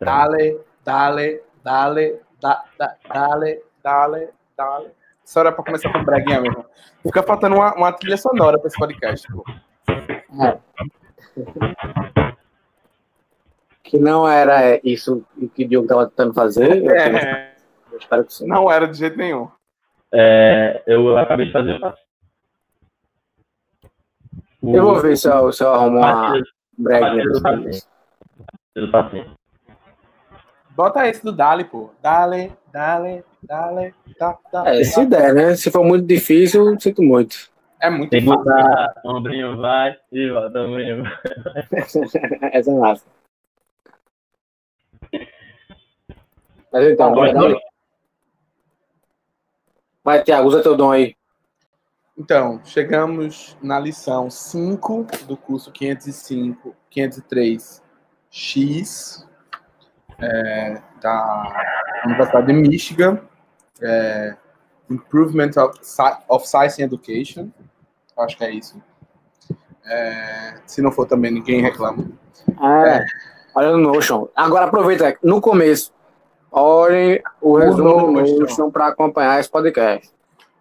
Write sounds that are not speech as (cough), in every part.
Dale, dale, dale, da, da, dale, dale, dale. Isso era pra começar com breguinha mesmo. Fica faltando uma, uma trilha sonora pra esse podcast, pô. É. Que não era isso que o Diogo estava tentando fazer. eu tenho- É, eu espero que sim. não era de jeito nenhum. É, eu acabei de fazer. Eu vou ver se eu, se eu arrumo uma breguinha. Matias pra do vocês. do passinho. Bota esse do Dale, pô. Dale, dale, dale, da, da. É, se der, né? Se for muito difícil, sinto muito. É muito Tem que fácil. botar ombrinho vai e volta ombrinho vai. (laughs) Essa é massa. Mas então, Tá vai, dar- vai Tiago, usa teu dom aí. Então, chegamos na lição 5 do curso 505, 503X é, da Universidade de Michigan, é, Improvement of, of Science and Education, acho que é isso. É, se não for também, ninguém reclama. É. Olha no Notion. Agora aproveita, no começo, olhem o resumo do Notion. Para acompanhar esse podcast.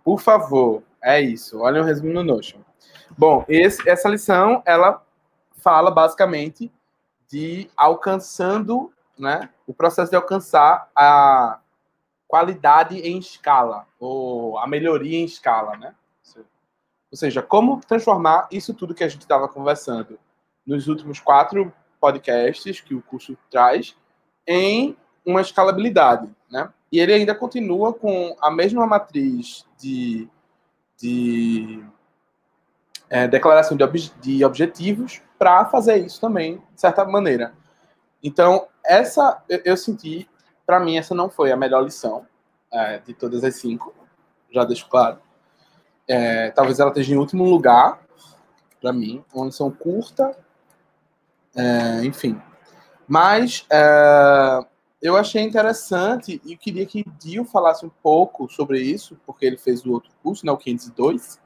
Por favor, é isso. Olha o resumo no Notion. Bom, esse- essa lição, ela fala basicamente de alcançando, né, o processo de alcançar a qualidade em escala, ou a melhoria em escala, né? Ou seja, como transformar isso tudo que a gente estava conversando nos últimos quatro podcasts que o curso traz em uma escalabilidade, né? E ele ainda continua com a mesma matriz de, de é, declaração de, ob- de objetivos para fazer isso também, de certa maneira. Então, essa eu, senti, para mim, essa não foi a melhor lição é, de todas as cinco, já deixo claro. É, talvez ela esteja em último lugar, para mim, uma lição curta, é, enfim. Mas é, eu achei interessante e queria que Dio falasse um pouco sobre isso, porque ele fez o outro curso, né, o 502,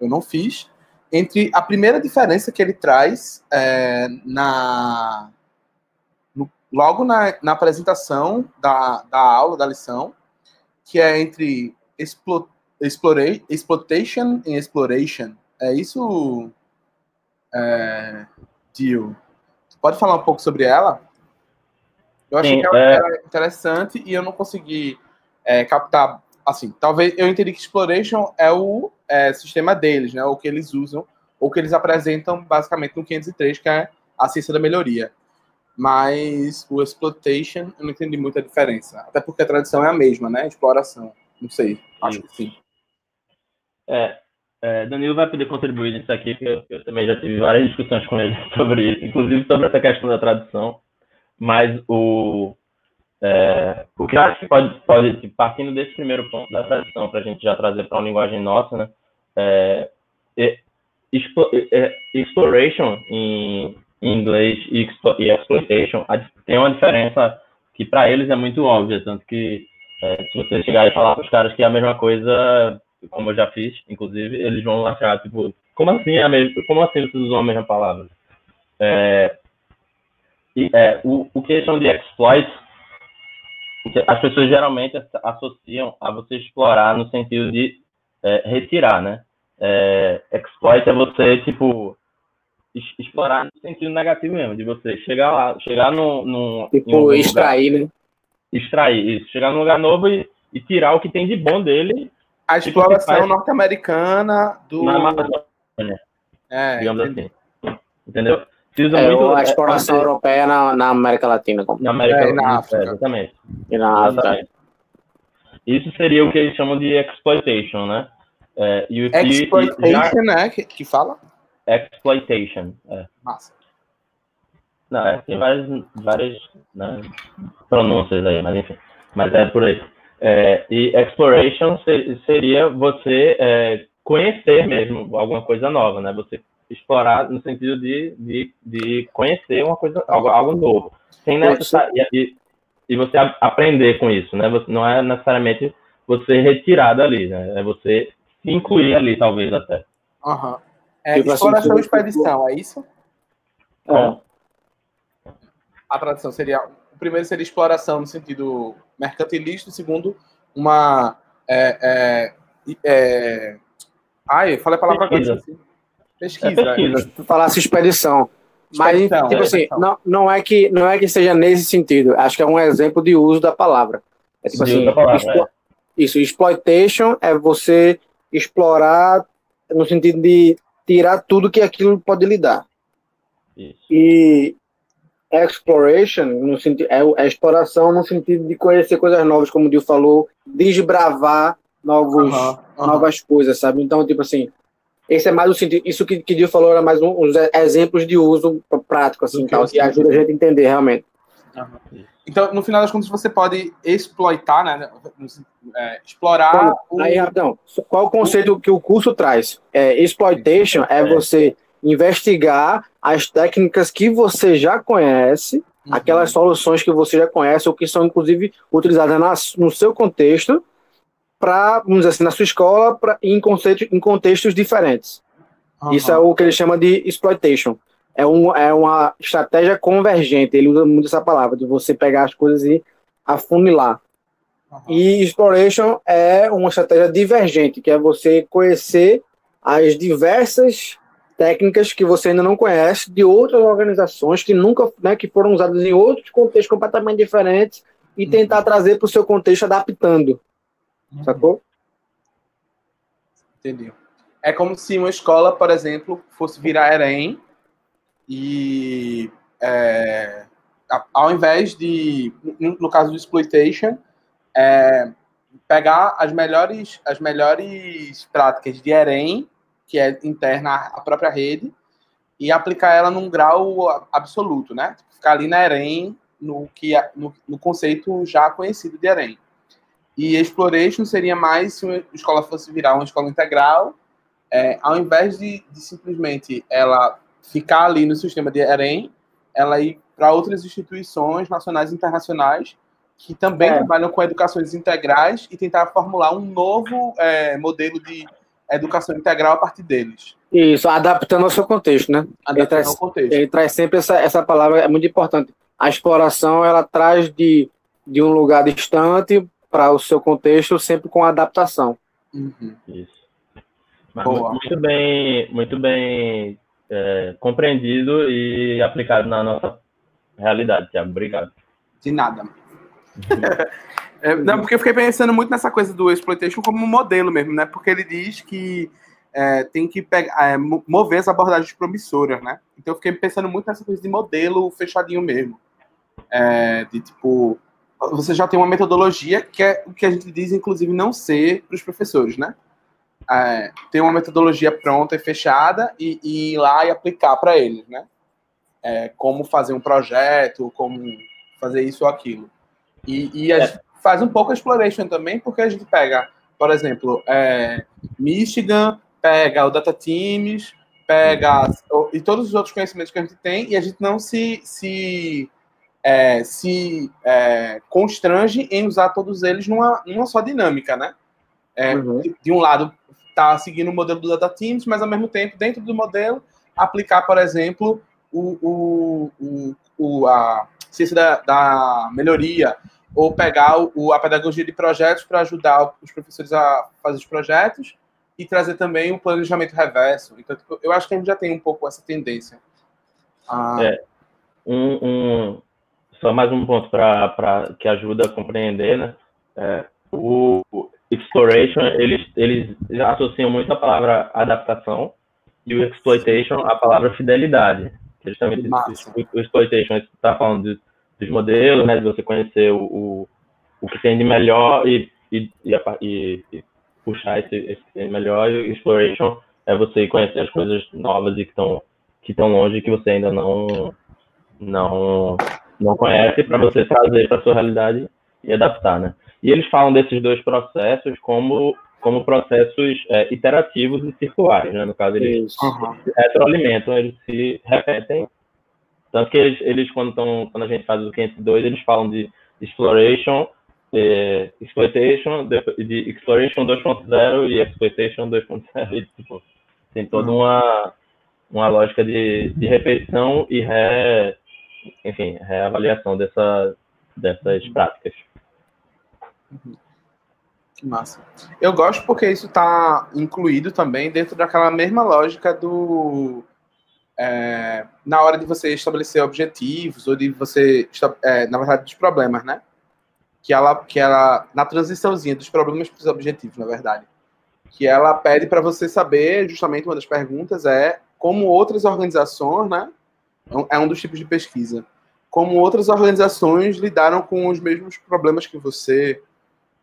eu não fiz, entre a primeira diferença que ele traz é, na logo na, na apresentação da, da aula, da lição, que é entre explo, explore, exploitation e exploration. É isso, é, Dio? Pode falar um pouco sobre ela? Eu achei Sim, que ela é. era interessante e eu não consegui é, captar. Assim, talvez eu entendi que exploration é o é, sistema deles, né? O que eles usam, ou que eles apresentam basicamente no 503, que é a ciência da melhoria. Mas o exploitation, eu não entendi muita diferença. Até porque a tradição é a mesma, né? Exploração. Não sei. Acho que sim. É, é, Danilo vai poder contribuir nisso aqui, porque eu, eu também já tive várias discussões com ele (laughs) sobre isso, inclusive sobre essa questão da tradução. Mas o, é, o que eu acho que pode, pode tipo, partindo desse primeiro ponto da tradução, para a gente já trazer para uma linguagem nossa, né? É, é, exploration em, em inglês e, e exploitation a tem uma diferença que para eles é muito óbvia, tanto que é, se você chegar e falar para os caras que é a mesma coisa, como eu já fiz, inclusive, eles vão achar, tipo, como assim é a mesma, como assim vocês usam a mesma palavra? É, e, é, o, o que eles chamam de exploit, as pessoas geralmente ass- associam a você explorar no sentido de é, retirar, né? É, exploit é você, tipo, explorar no sentido negativo mesmo, de você chegar lá, chegar no, no, Tipo, lugar extrair, né? extrair isso, chegar num lugar novo e, e tirar o que tem de bom dele A exploração norte-americana do. na Amazônia, É, digamos entendi. assim. Entendeu? É, muito a é, exploração é, europeia na, na América Latina como- na América É, e na Latina, África. exatamente. e na África. exatamente. Isso seria o que eles chamam de exploitation, né? É, e o e- e já- Exploitation, né? Que, que fala? Exploitation. É. Massa. Não, é, tem várias, várias né, pronúncias aí, mas enfim. Mas é por aí. É, e exploration se- seria você é, conhecer mesmo alguma coisa nova, né? Você explorar no sentido de, de, de conhecer uma coisa, algo, algo novo. Sem necessar, e, e você aprender com isso, né? Você, não é necessariamente você retirar dali, né? É você se incluir ali, talvez até. A tradução seria. O primeiro seria exploração no sentido mercantilista, o segundo, uma. É, é, é... Ai, falei a palavra Pesquisa. esqueci. Pesquisa. É pesquisa. Se tu falasse expedição. Mas, Expedição, tipo é, assim, expedição. não, não, é que, não é que seja nesse sentido. Acho que é um exemplo de uso da palavra. É tipo De assim, palavra, explo- isso, exploitation é você explorar no sentido de tirar tudo que aquilo pode lhe dar. Isso. E exploration no sentido, é, é exploração no sentido de conhecer coisas novas, como o Dio falou, desbravar novos, Aham, aham. novas coisas, sabe? Então, tipo assim, esse é mais o sentido. Isso que, que Dio falou era mais um, uns exemplos de uso pr- prático, assim, tal, que ajuda a gente a entender realmente. Então, no final das contas, você pode exploitar, né? é, explorar o. Aí, rapidão, qual o conceito que o curso traz? É, exploitation é, É. você investigar as técnicas que você já conhece, Uhum. aquelas soluções que você já conhece ou que são inclusive utilizadas na- no seu contexto para, vamos dizer assim, na sua escola pra, em, conceito, em contextos diferentes. Aham. Isso é o que ele chama de exploitation. É, um, é uma estratégia convergente, ele usa muito essa palavra, de você pegar as coisas e afunilar. Aham. E exploration é uma estratégia divergente, que é você conhecer as diversas técnicas que você ainda não conhece de outras organizações que nunca, né, que foram usadas em outros contextos completamente diferentes e Uhum. tentar trazer para o seu contexto adaptando, sacou? Entendi. É como se uma escola, por exemplo, fosse virar Erem e é, a- ao invés de, no, caso do exploitation, é, pegar as melhores, as melhores práticas de Erem, que é interna à própria rede, e aplicar ela num grau absoluto, né? Tipo, Ficar ali na Erem, no, que, no, no conceito já conhecido de Erem. E exploration seria mais se uma escola fosse virar uma escola integral, é, ao invés de, de simplesmente ela ficar ali no sistema de EREM, ela ir para outras instituições nacionais e internacionais que também É. trabalham com educações integrais e tentar formular um novo é, modelo de educação integral a partir deles, Isso, adaptando ao seu contexto, né? adaptando traz- ao contexto. Ele traz sempre essa, essa palavra, é muito importante. A exploração, ela traz de, de um lugar distante para o seu contexto, sempre com adaptação. Uhum. Isso. Mas muito bem, muito bem é, compreendido e aplicado na nossa realidade, Tiago. Obrigado. De nada. (laughs) É, não, porque eu fiquei pensando muito nessa coisa do exploitation como um modelo mesmo, né? Porque ele diz que é, tem que pegar, é, mo- mover as abordagens promissoras, né? Então eu fiquei pensando muito nessa coisa de modelo fechadinho mesmo. É, de tipo, você já tem uma metodologia que é o que a gente diz, inclusive, não ser para os professores, né? É, ter uma metodologia pronta e fechada e, e ir lá e aplicar para eles, né? É, como fazer um projeto, como fazer isso ou aquilo. E, e a É. gente faz um pouco exploration também, porque a gente pega, por exemplo, é, Michigan, pega o Data Teams, pega e todos os outros conhecimentos que a gente tem, e a gente não se, se, é, se é, constrange em usar todos eles numa, numa só dinâmica, né? É, Uhum. de, de um lado, tá seguindo o modelo do Data Teams, mas ao mesmo tempo, dentro do modelo, aplicar, por exemplo, o, o, o, a ciência da, da melhoria, ou pegar o, a pedagogia de projetos para ajudar os professores a fazer os projetos e trazer também o planejamento reverso. Então, tipo, eu acho que a gente já tem um pouco essa tendência. Ah, É. Um, um- só mais um ponto para que ajuda a compreender, né? É, o exploration, eles, eles associam muito a palavra adaptação e o exploitation a palavra fidelidade. Que justamente o, o exploitation está falando de- dos modelos, né? De você conhecer o, o, o que tem de melhor e, e, e, e- puxar esse, esse que tem de melhor. E o exploration é você conhecer as coisas novas e que estão que estão longe que você ainda não não não conhece para você trazer para sua realidade e adaptar, né? E eles falam desses dois processos como como processos é, iterativos e circulares, né? No caso, eles se retroalimentam, eles se repetem. Tanto que eles, eles quando, tão, quando a gente faz o 502, eles falam de exploration, eh, exploitation, de, de exploration 2.0 e exploitation 2.0. E, tipo, tem toda uma, uma lógica de, de repetição e, re, enfim, reavaliação dessa, dessas práticas. Uhum. Que massa. Eu gosto porque isso está incluído também dentro daquela mesma lógica do. É, na hora de você estabelecer objetivos, ou de você. É, na verdade, dos problemas, né? Que ela, que ela. Na transiçãozinha dos problemas para os objetivos, na verdade. Que ela pede para você saber, justamente uma das perguntas é como outras organizações, né? É um é dos tipos de pesquisa. Como outras organizações lidaram com os mesmos problemas que você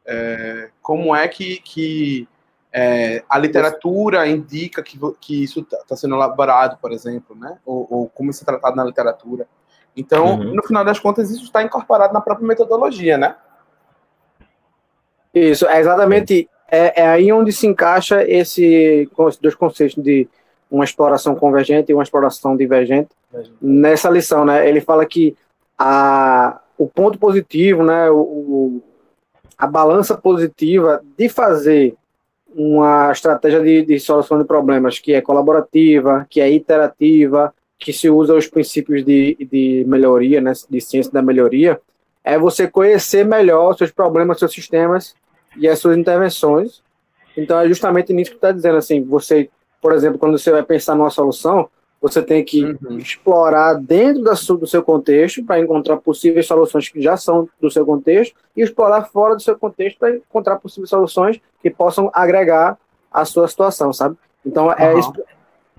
é, como é que, que é, a literatura indica que, que isso está tá sendo elaborado, por exemplo, né? Ou, ou, como isso é tratado na literatura. Então, uhum. no final das contas, isso está incorporado na própria metodologia, né? Isso, é exatamente. É, é aí onde se encaixa esse dois conceitos de uma exploração convergente e uma exploração divergente nessa lição, né? Ele fala que a, o ponto positivo, né? O, a balança positiva de fazer uma estratégia de, de, solução de problemas que é colaborativa, que é iterativa, que se usa os princípios de, de melhoria, né, de ciência da melhoria, é você conhecer melhor seus problemas, seus sistemas e as suas intervenções. Então é justamente nisso que está dizendo assim, você, por exemplo, quando você vai pensar numa solução, você tem que uhum. explorar dentro da, do seu contexto para encontrar possíveis soluções que já são do seu contexto e explorar fora do seu contexto para encontrar possíveis soluções que possam agregar a sua situação, sabe? Então, uhum.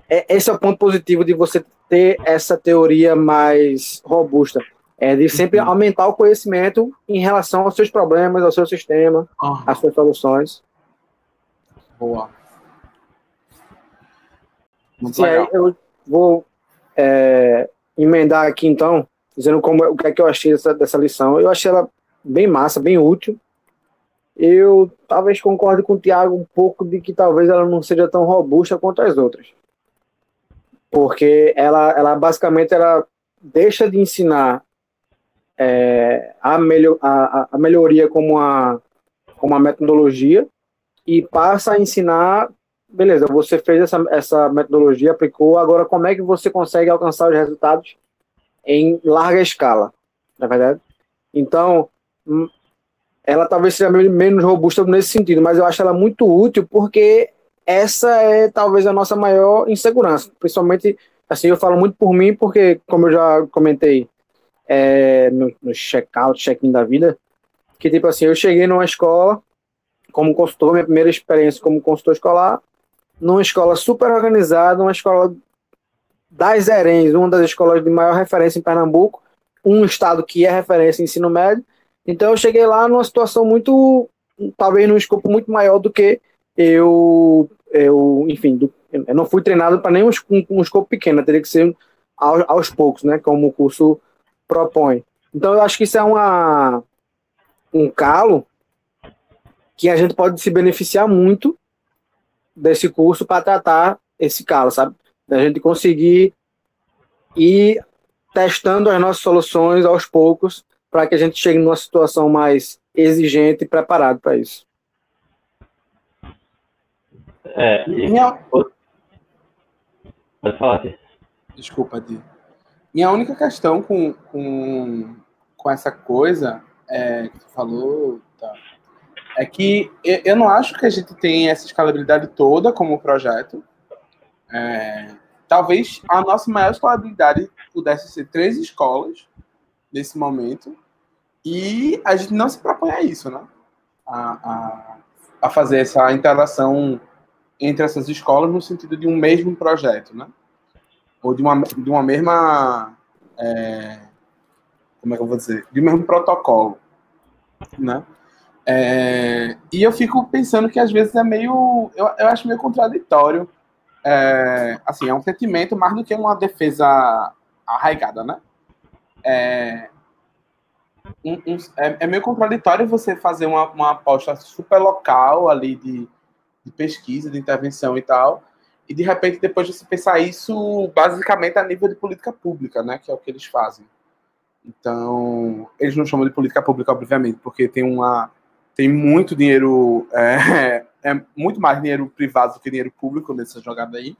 é, é, esse é o ponto positivo de você ter essa teoria mais robusta. É de sempre uhum. aumentar o conhecimento em relação aos seus problemas, ao seu sistema, uhum. às suas soluções. Boa. Muito Sim, legal. Eu, vou é, emendar aqui então, dizendo como, o que é que eu achei dessa, dessa lição. Eu achei ela bem massa, bem útil. Eu talvez concorde com o Tiago um pouco de que talvez ela não seja tão robusta quanto as outras. Porque ela, ela basicamente ela deixa de ensinar é, a, melhor, a, a melhoria como uma, como uma metodologia e passa a ensinar beleza, você fez essa, essa metodologia, aplicou, agora como é que você consegue alcançar os resultados em larga escala, na é verdade? Então, hum, ela talvez seja menos robusta nesse sentido, mas eu acho ela muito útil porque essa é talvez a nossa maior insegurança, principalmente, assim, eu falo muito por mim, porque, como eu já comentei é, no, no check-out, check-in da vida, que, tipo assim, eu cheguei numa escola como consultor, minha primeira experiência como consultor escolar, numa escola super organizada, uma escola das Erens, uma das escolas de maior referência em Pernambuco, um estado que é referência em ensino médio. Então eu cheguei lá numa situação muito, talvez num escopo muito maior do que eu, eu enfim, do, eu não fui treinado para nenhum um, um escopo pequeno, teria que ser aos, aos poucos, né, como o curso propõe. Então eu acho que isso é uma, um calo que a gente pode se beneficiar muito desse curso para tratar esse calo, sabe? Da gente conseguir ir testando as nossas soluções aos poucos para que a gente chegue numa situação mais exigente e preparado para isso. É, Minha... Pode falar, Tia. Desculpa, Di. Minha única questão com, com, com essa coisa é, que tu falou, tá, é que eu não acho que a gente tem essa escalabilidade toda como projeto. É, talvez a nossa maior escalabilidade pudesse ser três escolas nesse momento e a gente não se propõe a isso, né? A, a, a fazer essa interação entre essas escolas no sentido de um mesmo projeto, né? Ou de uma, de uma mesma. É, como é que eu vou dizer? De um mesmo protocolo, né? É, e eu fico pensando que às vezes é meio. Eu, eu acho meio contraditório. É, assim, é um sentimento mais do que uma defesa arraigada, né? É, um, um, é, é, meio contraditório você fazer uma, uma aposta super local ali de, de, pesquisa, de intervenção e tal, e de repente depois você pensar isso basicamente a nível de política pública, né? Que é o que eles fazem. Então, eles não chamam de política pública, obviamente, porque tem uma tem muito dinheiro, é, (laughs) é, muito mais dinheiro privado do que dinheiro público nessa jogada aí.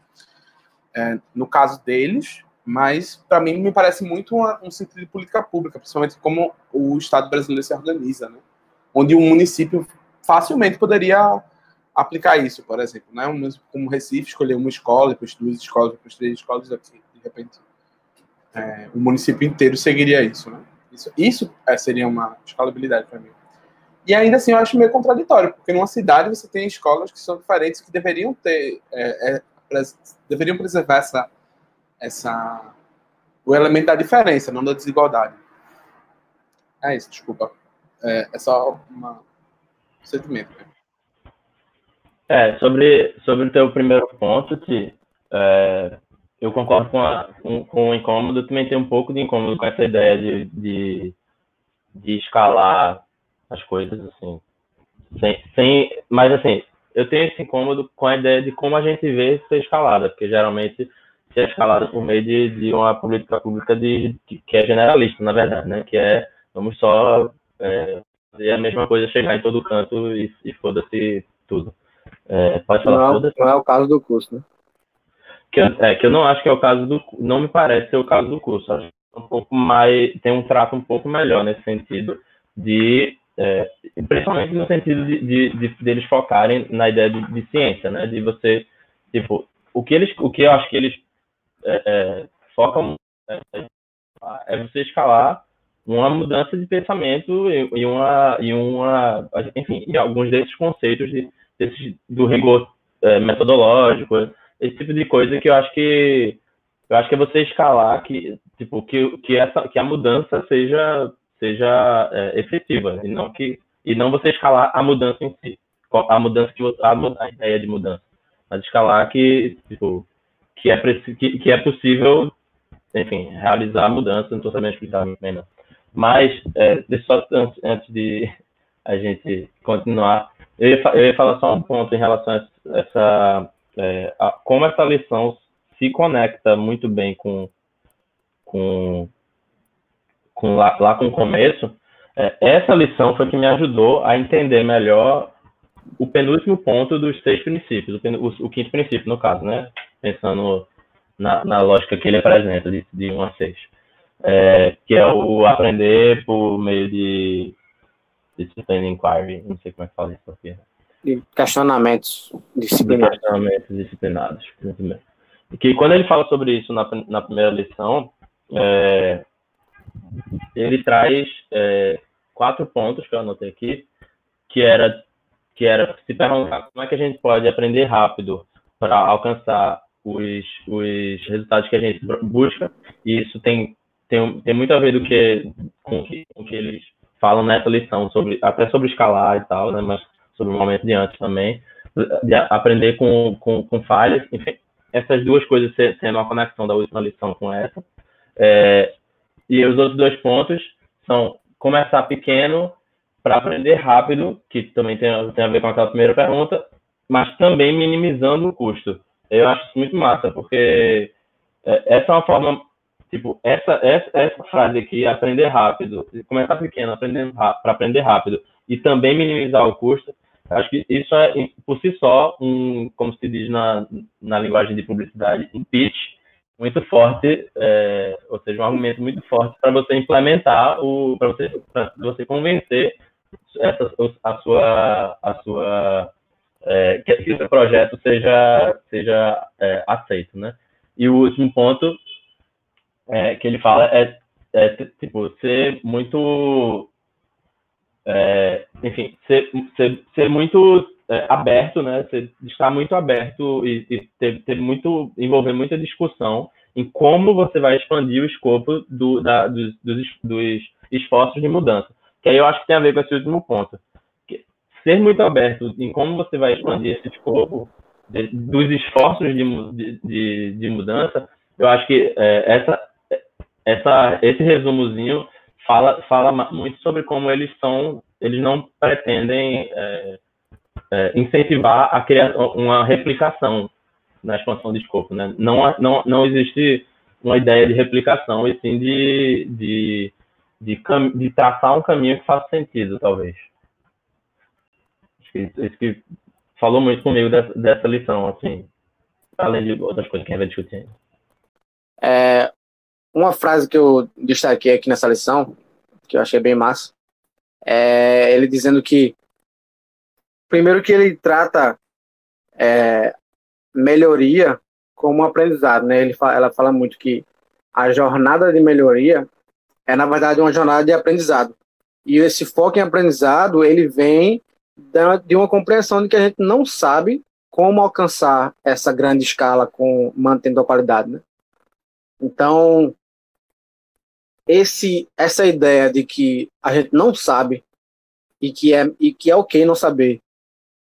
É, no caso deles, mas para mim me parece muito uma, um sentido de política pública, principalmente como o Estado brasileiro se organiza, né? onde um município facilmente poderia aplicar isso, por exemplo, né? Um como Recife escolher uma escola, depois duas escolas, depois três escolas, aqui, de repente é, o município inteiro seguiria isso, né? Isso, isso é, seria uma escalabilidade para mim. E ainda assim eu acho meio contraditório, porque numa cidade você tem escolas que são diferentes, que deveriam ter, é, é, deveriam preservar essa, essa, o elemento da diferença, não da desigualdade. É isso, desculpa. É, é só uma, um sentimento. Né? É, sobre, sobre o teu primeiro ponto, Ti, é, eu concordo com, a, com, com, o incômodo, também tenho um pouco de incômodo com essa ideia de, de, de escalar as coisas, assim. Sem, sem, mas, assim, eu tenho esse incômodo com a ideia de como a gente vê ser escalada, porque geralmente se é escalada por meio de, de uma política pública de, que, que é generalista, na verdade, né? Que é, vamos só é, fazer a mesma coisa, chegar em todo canto e, e foda-se tudo. É, pode falar não, é, não é o caso do curso, né? Que eu, é, que eu não acho que é o caso do não me parece ser o caso do curso. Acho que é um pouco mais tem um trato um pouco melhor nesse sentido de é, principalmente no sentido de, de, de, de, eles focarem na ideia de, de, ciência, né? De você tipo o que eles o que eu acho que eles é, é focam é, é você escalar uma mudança de pensamento e, uma e uma enfim e alguns desses conceitos de, desses, do rigor é, metodológico esse tipo de coisa que eu acho que eu acho que é você escalar que tipo que, que essa que a mudança seja seja é, efetiva e não que e não você escalar a mudança em si a mudança que você, a, a ideia de mudança mas escalar que tipo que é que, que é possível enfim realizar a mudança não estou sabendo explicar não. mas é, só antes, antes de a gente continuar eu ia, eu ia falar só um ponto em relação a essa é, a, como essa lição se conecta muito bem com, com, com lá, lá com o começo, é, essa lição foi que me ajudou a entender melhor o penúltimo ponto dos seis princípios, o, o, o quinto princípio, no caso, né? Pensando na, na lógica que ele apresenta, de, de 1 a 6. É, que é o aprender por meio de discipline inquiry, não sei como é que fala isso aqui de questionamentos disciplinares. Questionamentos disciplinares, muito bem. E que quando ele fala sobre isso na, na primeira lição, é, ele traz é, quatro pontos que eu anotei aqui, que era que era se perguntar como é que a gente pode aprender rápido para alcançar os, os resultados que a gente busca, e isso tem, tem, tem muito a ver do que, com, que, com que eles falam nessa lição, sobre, até sobre escalar e tal, né, mas sobre o momento de antes também, de aprender com, com, com falhas, enfim, essas duas coisas sendo uma conexão da última lição com essa. É, e os outros dois pontos são começar pequeno para aprender rápido, que também tem, tem a ver com aquela primeira pergunta, mas também minimizando o custo. Eu acho isso muito massa, porque é, essa é uma forma, tipo, essa, essa, essa frase aqui, aprender rápido, começar pequeno, para aprender rápido e também minimizar o custo, Acho que isso é, por si só, um, como se diz na, na linguagem de publicidade, um pitch muito forte, é, ou seja, um argumento muito forte para você implementar, o, para você, você convencer essa, a sua, a sua é, que, seu projeto seja, seja é, aceito, né? E o último ponto é, que ele fala é, é tipo ser muito é, enfim, ser, ser, ser muito é, aberto, né? Ser, estar muito aberto e, e, ter, ter muito, envolver muita discussão em como você vai expandir o escopo do, da, dos, dos, dos, esforços de mudança. Que aí eu acho que tem a ver com esse último ponto. Ser muito aberto em como você vai expandir esse escopo de, dos esforços de, de, de, mudança, eu acho que é, essa, essa, esse resumozinho fala, fala muito sobre como eles são, eles não pretendem é, é, incentivar a criar uma replicação na expansão de escopo, né? Não, não, não existe uma ideia de replicação, e sim de, de, de, de traçar um caminho que faça sentido, talvez. Isso que falou muito comigo dessa, dessa lição, assim, além de outras coisas que a gente vai discutir. É, uma frase que eu destaquei aqui nessa lição, que eu achei bem massa, é ele dizendo que, primeiro que ele trata é, melhoria como aprendizado, né? Ele fala, ela fala muito que a jornada de melhoria é, na verdade, uma jornada de aprendizado. E esse foco em aprendizado, ele vem de uma compreensão de que a gente não sabe como alcançar essa grande escala com mantendo a qualidade, né? Então, esse essa ideia de que a gente não sabe e que é e que é ok não saber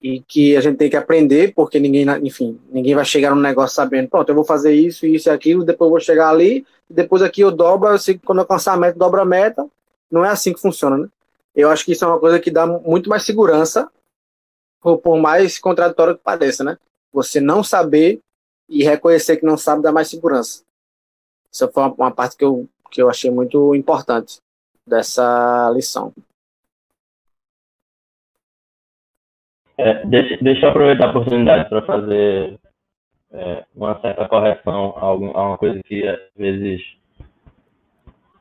e que a gente tem que aprender porque ninguém enfim ninguém vai chegar no negócio sabendo pronto eu vou fazer isso isso e aquilo depois eu vou chegar ali depois aqui eu dobro eu sei que quando eu alcançar a meta dobro a meta. Não é assim que funciona né? Eu acho que isso é uma coisa que dá muito mais segurança por, por mais contraditório que pareça né? Você não saber e reconhecer que não sabe dá mais segurança. Essa foi uma, uma parte que eu que eu achei muito importante dessa lição. É, deixa, deixa, eu aproveitar a oportunidade para fazer é, uma certa correção a, algum, a, uma coisa que às vezes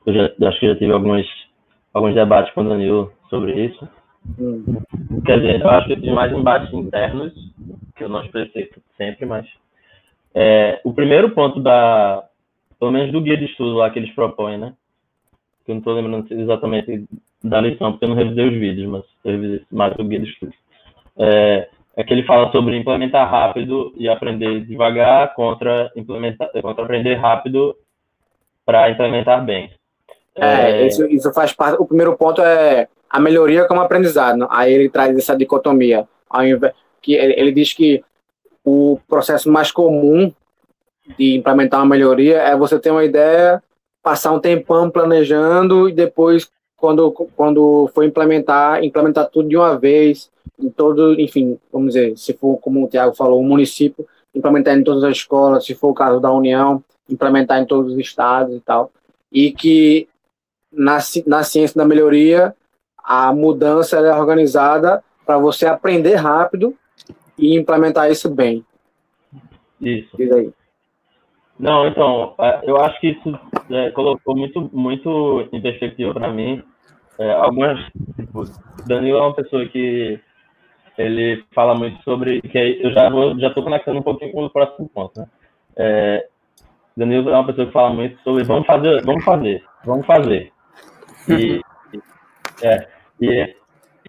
eu já, acho que já tive alguns, alguns debates com o Danilo sobre isso. Hum. Quer dizer, eu acho que eu tive mais embates internos, que eu não expressei sempre, mas é, o primeiro ponto da, pelo menos do guia de estudo lá que eles propõem, né? Que eu não estou lembrando exatamente da lição, porque eu não revisei os vídeos, mas eu revisei mais o guia de estudo. É, é que ele fala sobre implementar rápido e aprender devagar contra, implementar, contra aprender rápido para implementar bem. É, é, isso, isso faz parte. O primeiro ponto é a melhoria como aprendizado. Aí ele traz essa dicotomia. Que ele, ele diz que o processo mais comum de implementar uma melhoria é você ter uma ideia, passar um tempão planejando e depois, quando, quando for implementar, implementar tudo de uma vez, em todo, enfim, vamos dizer, se for como o Tiago falou, o município, implementar em todas as escolas, se for o caso da União, implementar em todos os estados e tal. E que na, na ciência da melhoria, a mudança é organizada para você aprender rápido e implementar isso bem. Isso. Diz aí. Não, então, é, eu acho que isso é, colocou muito, muito em perspectiva para mim. É, algumas, Danilo é uma pessoa que ele fala muito sobre, que eu já vou, já estou conectando um pouquinho com o próximo ponto, né? É, Danilo é uma pessoa que fala muito sobre vamos fazer, vamos fazer, vamos fazer. E, é, e,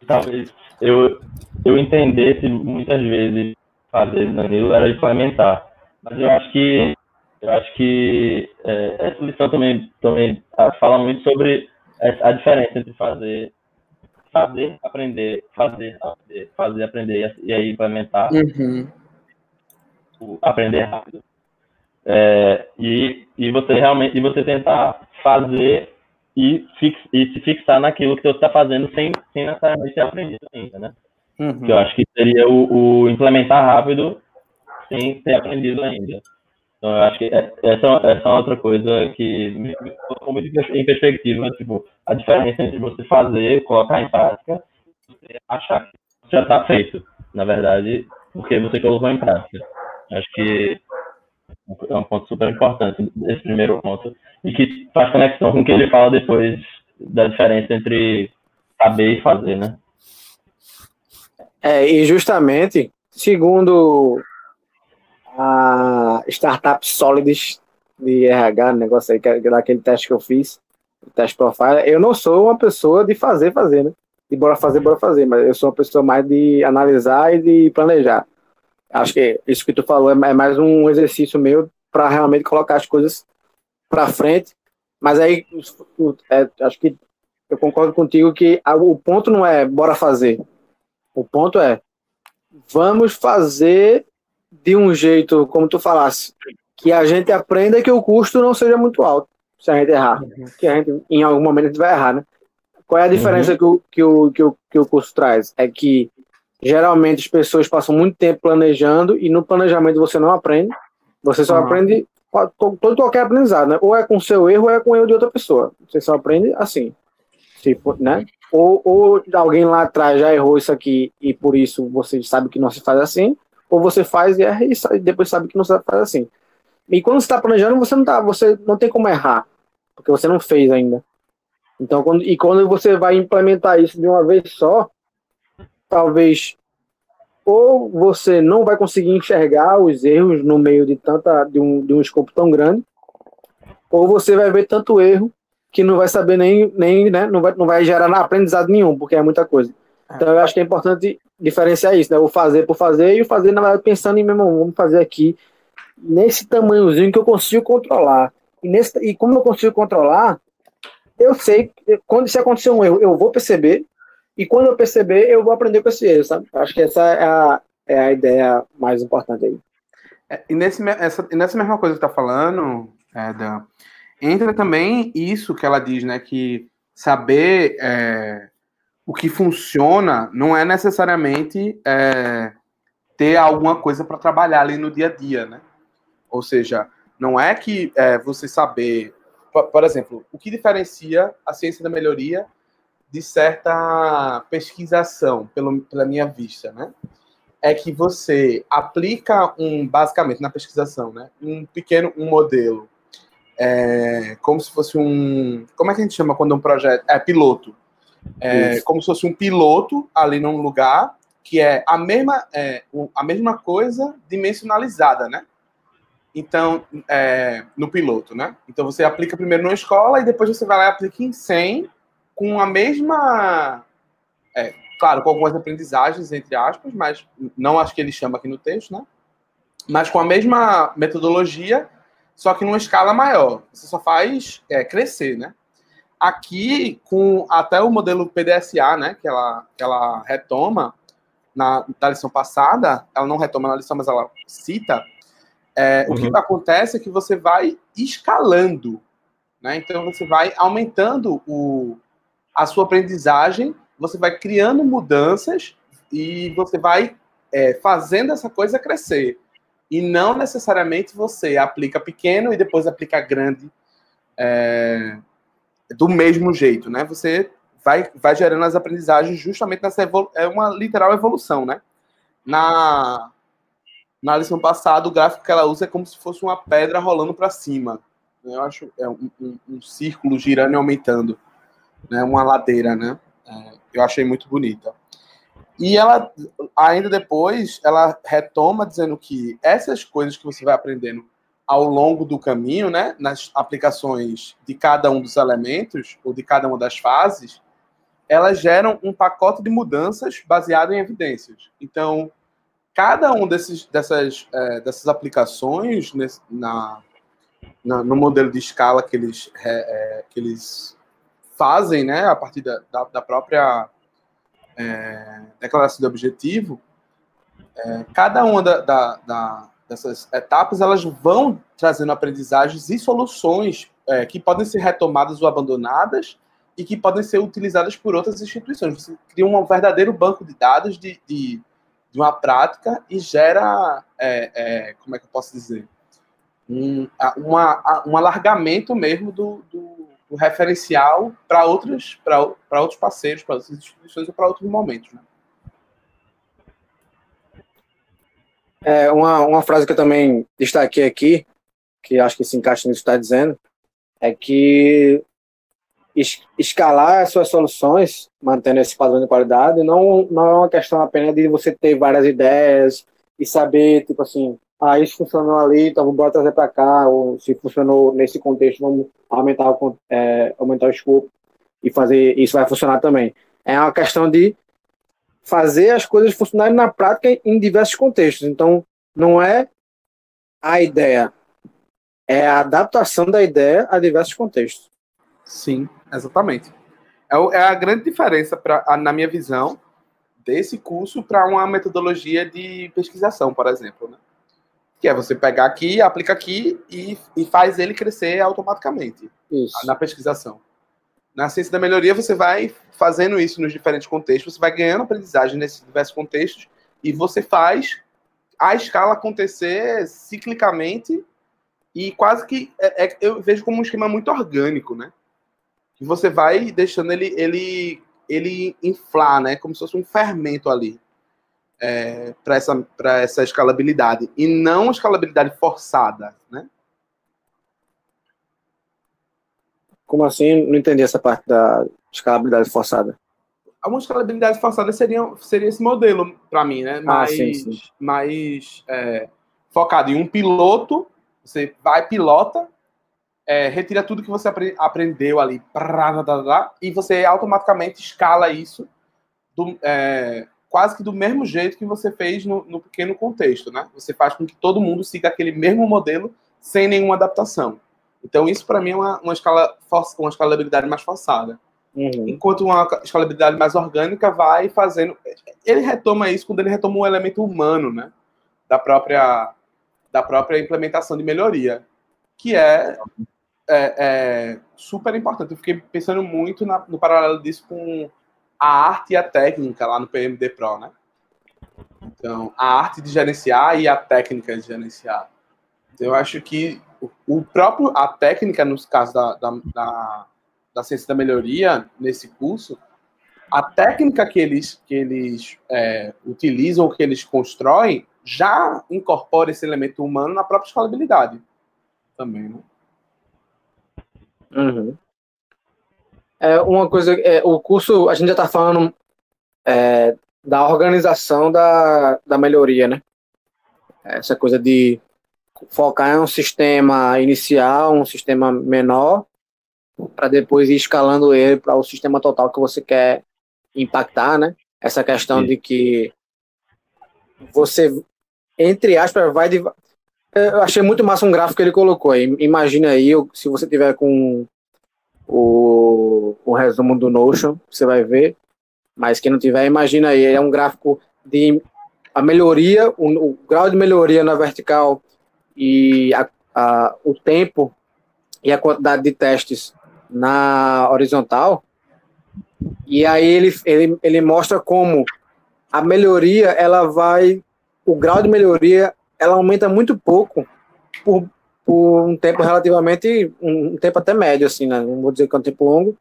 talvez eu, eu entendesse muitas vezes fazer Danilo era implementar. Mas eu acho que eu acho que é, essa lição também, também fala muito sobre a diferença entre fazer, fazer, aprender, fazer, aprender, fazer, aprender e aí implementar. Uhum. aprender rápido. É, e, e você realmente e você tentar fazer e, fix, e se fixar naquilo que você está fazendo sem, sem necessariamente ter aprendido ainda, né? Uhum. Que eu acho que seria o, o implementar rápido sem ter aprendido ainda. Então, eu acho que é, essa, essa é outra coisa que me colocou muito em perspectiva, tipo, a diferença entre você fazer, colocar em prática, você achar que já está feito, na verdade, porque você colocou em prática. Acho que é um ponto super importante, esse primeiro ponto, e que faz conexão com o que ele fala depois da diferença entre saber e fazer, né? É, e justamente, segundo a startup Solids de RH, negócio aí, que é daquele teste que eu fiz, teste profile, eu não sou uma pessoa de fazer, fazer, né? De bora fazer, bora fazer, mas eu sou uma pessoa mais de analisar e de planejar. Acho que isso que tu falou é, é mais um exercício meu para realmente colocar as coisas para frente. Mas aí, é, acho que eu concordo contigo que o ponto não é bora fazer. O ponto é vamos fazer de um jeito, como tu falasse, que a gente aprenda que o custo não seja muito alto, se a gente errar. Uhum. Que a gente, em algum momento, a gente vai errar, né? Qual é a diferença uhum. que, o, que, o, que, o, que o curso traz? É que geralmente as pessoas passam muito tempo planejando e no planejamento você não aprende. Você só uhum. aprende todo qualquer aprendizado, né? Ou é com seu erro ou é com o erro de outra pessoa. Você só aprende assim. Tipo, né? Ou, ou alguém lá atrás já errou isso aqui e por isso você sabe que não se faz assim, ou você faz e erra e depois sabe que não se faz assim. E quando você está planejando, você não tá, você não tem como errar. porque você não fez ainda. Então, quando, e quando você vai implementar isso de uma vez só, talvez ou você não vai conseguir enxergar os erros no meio de tanta de um, de um escopo tão grande, ou você vai ver tanto erro que não vai saber nem, nem né, não, vai, não vai gerar aprendizado nenhum, porque é muita coisa. Então eu acho que é importante diferenciar isso, né? O fazer por fazer e o fazer, na verdade, pensando em, meu irmão, vamos fazer aqui nesse tamanhozinho que eu consigo controlar. E, nesse, e como eu consigo controlar, eu sei, quando se acontecer um erro, eu vou perceber, e quando eu perceber, eu vou aprender com esse erro, sabe? Acho que essa é a, é a ideia mais importante aí. É, e nesse, essa, nessa mesma coisa que tá falando, Eda, entra também isso que ela diz, né? Que saber é, o que funciona não é necessariamente é, ter alguma coisa para trabalhar ali no dia a dia, né? Ou seja, não é que é, você saber, por, por, exemplo, o que diferencia a ciência da melhoria de certa pesquisação, pelo, pela minha vista, né? É que você aplica um, basicamente na pesquisação, né? Um pequeno, um modelo, é, como se fosse um, como é que a gente chama quando um projeto é piloto? É, como se fosse um piloto ali num lugar que é a mesma, é, a mesma coisa dimensionalizada, né? Então, é, no piloto, né? Então você aplica primeiro numa escola e depois você vai lá e aplica em 100 com a mesma. É, claro, com algumas aprendizagens, entre aspas, mas não acho que ele chama aqui no texto, né? Mas com a mesma metodologia, só que numa escala maior. Você só faz é, crescer, né? Aqui, com até o modelo PDSA, né, que ela, que ela retoma na, na lição passada, ela não retoma na lição, mas ela cita, é, uhum. o que uhum. acontece é que você vai escalando, né? Então você vai aumentando o, a sua aprendizagem, você vai criando mudanças e você vai é, fazendo essa coisa crescer. E não necessariamente você aplica pequeno e depois aplica grande. É, do mesmo jeito, né? Você vai, vai gerando as aprendizagens justamente nessa é uma literal evolução, né? Na na lição passada, o gráfico que ela usa é como se fosse uma pedra rolando para cima. Eu acho é um, um, um, círculo girando e aumentando, né? Uma ladeira, né? É, eu achei muito bonita. E ela, ainda depois, ela retoma dizendo que essas coisas que você vai aprendendo ao longo do caminho, né, nas aplicações de cada um dos elementos ou de cada uma das fases, elas geram um pacote de mudanças baseado em evidências. Então, cada um desses, dessas, é, dessas aplicações nesse, na, na, no modelo de escala que eles, é, é, que eles fazem, né, a partir da, da, da própria é, declaração de objetivo, é, cada uma da, da dessas etapas, elas vão trazendo aprendizagens e soluções é, que podem ser retomadas ou abandonadas e que podem ser utilizadas por outras instituições. Você cria um verdadeiro banco de dados de, de, de uma prática e gera, é, é, como é que eu posso dizer, um, uma, um alargamento mesmo do, do, do referencial para outros, outros parceiros, para outras instituições ou para outros momentos. Né? É, uma, uma frase que eu também destaquei aqui, que acho que se encaixa nisso que está dizendo, é que es, escalar as suas soluções, mantendo esse padrão de qualidade, não, não é uma questão apenas de você ter várias ideias e saber, tipo assim, ah, isso funcionou ali, então vamos trazer para cá, ou se funcionou nesse contexto, vamos aumentar o, é, aumentar o escopo e fazer isso vai funcionar também. É uma questão de fazer as coisas funcionarem na prática em diversos contextos. Então, não é a ideia, é a adaptação da ideia a diversos contextos. Sim, exatamente. É, é a grande diferença, pra, na minha visão, desse curso para uma metodologia de pesquisação, por exemplo. Né? Que é você pegar aqui, aplica aqui e, e faz ele crescer automaticamente Isso. na pesquisação. Na ciência da melhoria, você vai fazendo isso nos diferentes contextos, você vai ganhando aprendizagem nesses diversos contextos e você faz a escala acontecer ciclicamente e quase que é, é, eu vejo como um esquema muito orgânico, né? Que você vai deixando ele, ele, ele inflar, né? Como se fosse um fermento ali é, para essa, essa escalabilidade e não escalabilidade forçada, né? Como assim? Não entendi essa parte da escalabilidade forçada. A escalabilidade forçada seria, seria esse modelo para mim, né? Mais, ah, sim, sim. mais é, focado em um piloto. Você vai, pilota, é, retira tudo que você apre aprendeu ali, e você automaticamente escala isso do, é, quase que do mesmo jeito que você fez no, no, pequeno contexto, né? Você faz com que todo mundo siga aquele mesmo modelo sem nenhuma adaptação. Então, isso para mim é uma, uma, escala, uma escalabilidade mais forçada. Uhum. Enquanto uma escalabilidade mais orgânica vai fazendo. Ele retoma isso quando ele retoma um elemento humano, né? Da própria, da própria implementação de melhoria, que é, é, é super importante. Eu fiquei pensando muito na, no paralelo disso com a arte e a técnica lá no PMD Pro, né? Então, a arte de gerenciar e a técnica de gerenciar. Eu acho que o próprio, a técnica, no caso da, da, da, da ciência da melhoria, nesse curso, a técnica que eles, que eles é, utilizam, que eles constroem, já incorpora esse elemento humano na própria escalabilidade também, né? Uhum. É uma coisa, é, o curso, a gente já está falando é, da organização da, da melhoria, né? Essa coisa de focar em um sistema inicial, um sistema menor, para depois ir escalando ele para o sistema total que você quer impactar, né? Essa questão Sim. de que você, entre aspas, vai de. Eu achei muito massa um gráfico que ele colocou aí. Imagina aí, se você tiver com o, o resumo do Notion, você vai ver. Mas quem não tiver, imagina aí, é um gráfico de a melhoria, o, o grau de melhoria na vertical e a, a, o tempo e a quantidade de testes na horizontal. E aí ele, ele, ele mostra como a melhoria, ela vai, o grau de melhoria, ela aumenta muito pouco por, por um tempo relativamente, um, um tempo até médio, assim, né? Não vou dizer que é um tempo longo,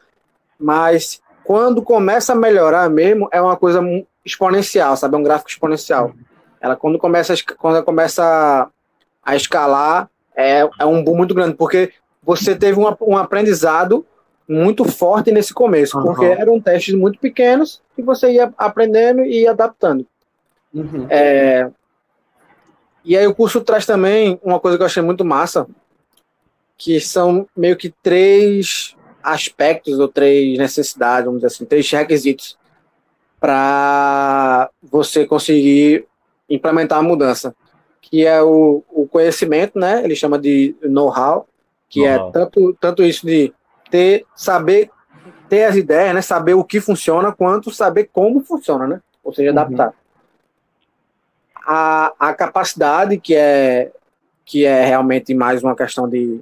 mas quando começa a melhorar mesmo, é uma coisa exponencial, sabe? É um gráfico exponencial. Ela quando começa, quando ela começa a escalar é, é um boom muito grande, porque você teve um, um aprendizado muito forte nesse começo, uhum. porque eram testes muito pequenos que você ia aprendendo e adaptando. Uhum. É, e aí o curso traz também uma coisa que eu achei muito massa, que são meio que três aspectos ou três necessidades, vamos dizer assim, três requisitos para você conseguir implementar a mudança que é o, o conhecimento, né? Ele chama de know-how, que é tanto, tanto isso de ter, saber, ter as ideias, né? Saber o que funciona, quanto saber como funciona, né? Ou seja, uhum. adaptar. A, a capacidade, que é, que é realmente mais uma questão de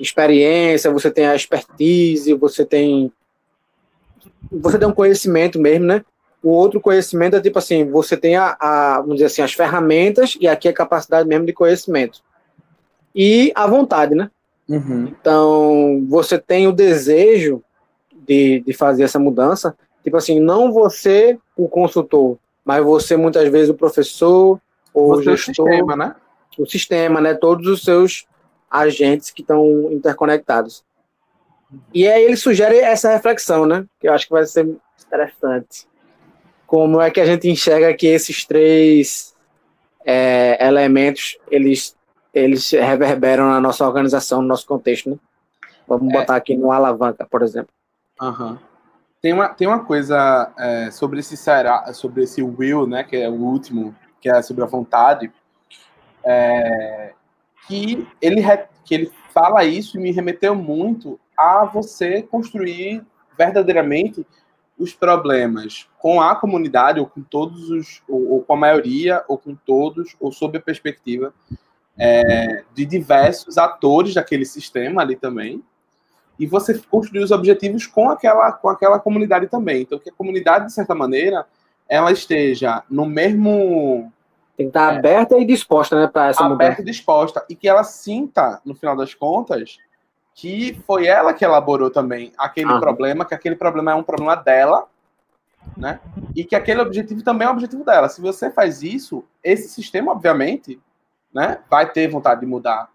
experiência, você tem a expertise, você tem você tem um conhecimento mesmo, né? O outro conhecimento é tipo assim, você tem a, a, vamos dizer assim, as ferramentas e aqui a capacidade mesmo de conhecimento. E a vontade, né? Uhum. Então, você tem o desejo de, de fazer essa mudança. Tipo assim, não você o consultor, mas você muitas vezes o professor ou você o gestor. O sistema, né? O sistema, né? Todos os seus agentes que estão interconectados. E aí ele sugere essa reflexão, né? Que eu acho que vai ser interessante como é que a gente enxerga que esses três é, elementos eles eles reverberam na nossa organização, no nosso contexto, né? Vamos é. botar aqui no alavanca, por exemplo. Uhum. Tem uma, tem uma coisa é, sobre esse sobre esse will, né, que é o último, que é sobre a vontade, é, que ele que ele fala isso e me remeteu muito a você construir verdadeiramente os problemas com a comunidade, ou com todos os, ou, ou com a maioria, ou com todos, ou sob a perspectiva é, de diversos atores daquele sistema ali também, e você construir os objetivos com aquela, com aquela comunidade também. Então, que a comunidade, de certa maneira, ela esteja no mesmo. Tem que estar é, aberta e disposta, né, para essa aberta mudança. e disposta. E que ela sinta, no final das contas, que foi ela que elaborou também aquele ah. problema, que aquele problema é um problema dela, né? E que aquele objetivo também é um objetivo dela. Se você faz isso, esse sistema, obviamente, né, vai ter vontade de mudar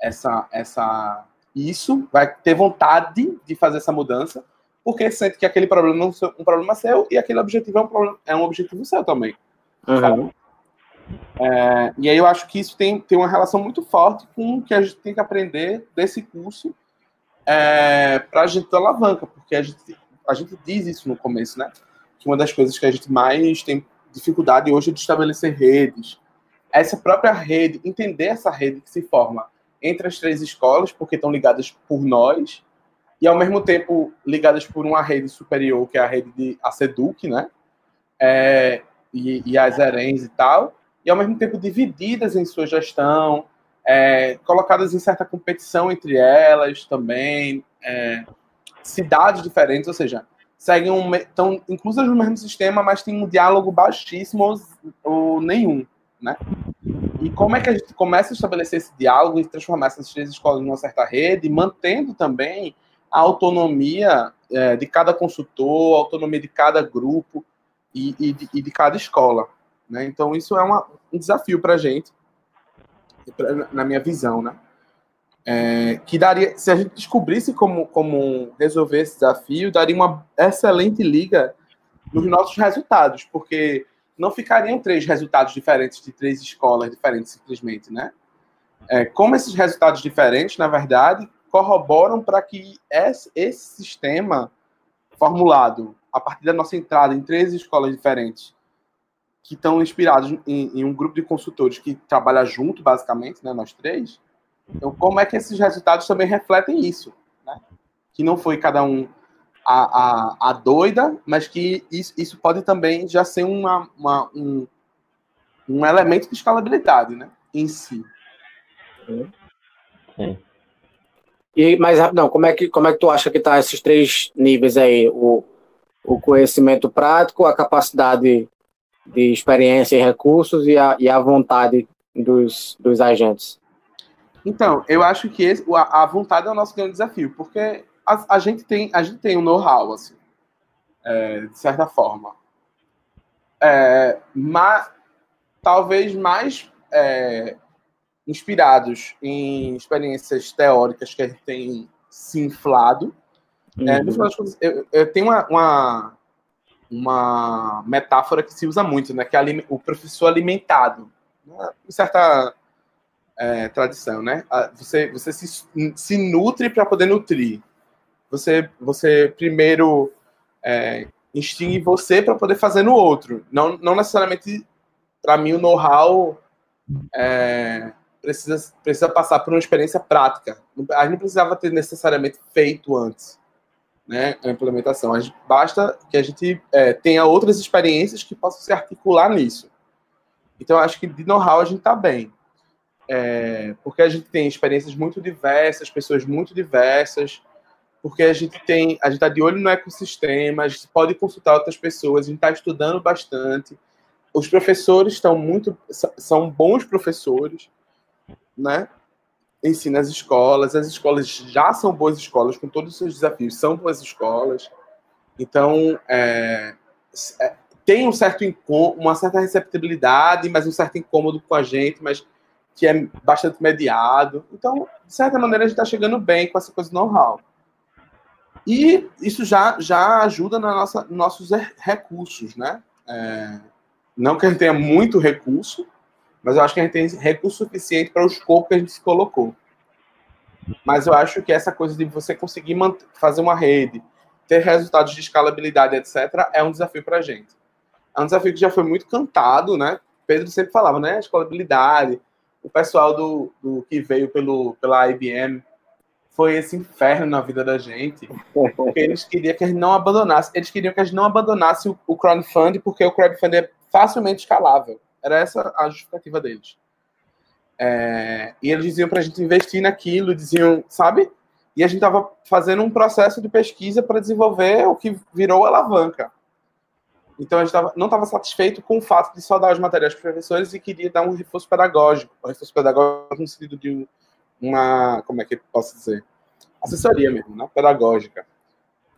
essa, essa isso, vai ter vontade de fazer essa mudança, porque sente que aquele problema é um problema seu e aquele objetivo é um, problema, é um objetivo seu também. Uhum. É, e aí eu acho que isso tem, tem uma relação muito forte com o que a gente tem que aprender desse curso é, para a gente ter alavanca, porque a gente, a gente diz isso no começo, né? Que uma das coisas que a gente mais tem dificuldade hoje é de estabelecer redes. Essa própria rede, entender essa rede que se forma entre as três escolas, porque estão ligadas por nós, e ao mesmo tempo ligadas por uma rede superior, que é a rede de a SEDUC, né? É, e, e as ERENs e tal, e ao mesmo tempo divididas em sua gestão, é, colocadas em certa competição entre elas também, é, cidades diferentes, ou seja, seguem um, estão inclusas no mesmo sistema, mas tem um diálogo baixíssimo ou, ou, nenhum, né? E como é que a gente começa a estabelecer esse diálogo e transformar essas três escolas numa certa rede, mantendo também a autonomia é, de cada consultor, a autonomia de cada grupo e, e, de, e de, cada escola, né? Então isso é uma, um desafio para a gente, na minha visão, né? É, que daria, se a gente descobrisse como, como resolver esse desafio, daria uma excelente liga nos nossos resultados, porque não ficariam três resultados diferentes de três escolas diferentes, simplesmente, né? É, como esses resultados diferentes, na verdade, corroboram para que esse, esse sistema formulado a partir da nossa entrada em três escolas diferentes, que estão inspirados em, em um grupo de consultores que trabalha junto, basicamente, né, nós três, então, como é que esses resultados também refletem isso? Né? Que não foi cada um a, a, a doida, mas que isso, isso pode também já ser uma, uma um, um elemento de escalabilidade né? em si. Sim. E, mas, não, como é, que, como é que tu acha que tá esses três níveis aí? O, o conhecimento prático, a capacidade de experiência e recursos e a, e a vontade dos, dos agentes? Então, eu acho que esse, a, a, vontade é o nosso grande desafio, porque a, a gente tem a gente tem um know-how, assim, é, de certa forma. É, mas, talvez mais é, inspirados em experiências teóricas que a gente tem se inflado. É, uhum. eu, eu, tenho uma, uma, uma, metáfora que se usa muito, né, que é o professor alimentado. Né, certa é, tradição, né? Você, você se, se nutre para poder nutrir. Você, você primeiro é, extingue você para poder fazer no outro. Não, não necessariamente, para mim, o know-how é, precisa, precisa passar por uma experiência prática. A gente não precisava ter necessariamente feito antes né, a implementação. A gente, basta que a gente é, tenha outras experiências que possam se articular nisso. Então, acho que de know-how a gente está bem é, porque a gente tem experiências muito diversas, pessoas muito diversas, porque a gente tem, a gente está de olho no ecossistema, a gente pode consultar outras pessoas, a gente está estudando bastante. Os professores estão muito, são bons professores, né? Ensina as escolas, as escolas já são boas escolas, com todos os seus desafios, são boas escolas. Então, é, é, tem um certo uma certa receptibilidade, mas um certo incômodo com a gente, mas que é bastante mediado. Então, de certa maneira, a gente está chegando bem com essa coisa do know-how. E isso já, já ajuda na nossa, nos nossos recursos, né? É, não que a gente tenha muito recurso, mas eu acho que a gente tem recurso suficiente para o escopo que a gente se colocou. Mas eu acho que essa coisa de você conseguir fazer uma rede, ter resultados de escalabilidade, etc., é um desafio para a gente. É um desafio que já foi muito cantado, né? Pedro sempre falava, né? Escalabilidade, o pessoal do, do que veio pelo, pela IBM foi esse inferno na vida da gente, porque eles queriam que a gente não abandonasse, eles queriam que a gente não abandonasse o, o crowdfunding, porque o crowdfunding é facilmente escalável. Era essa a justificativa deles. É, e eles diziam para a gente investir naquilo, diziam, sabe? E a gente estava fazendo um processo de pesquisa para desenvolver o que virou alavanca. Então a gente tava, não estava satisfeito com o fato de só dar os materiais para os professores e queria dar um reforço pedagógico. Um reforço pedagógico no sentido de uma, como é que eu posso dizer? Assessoria mesmo, né? pedagógica.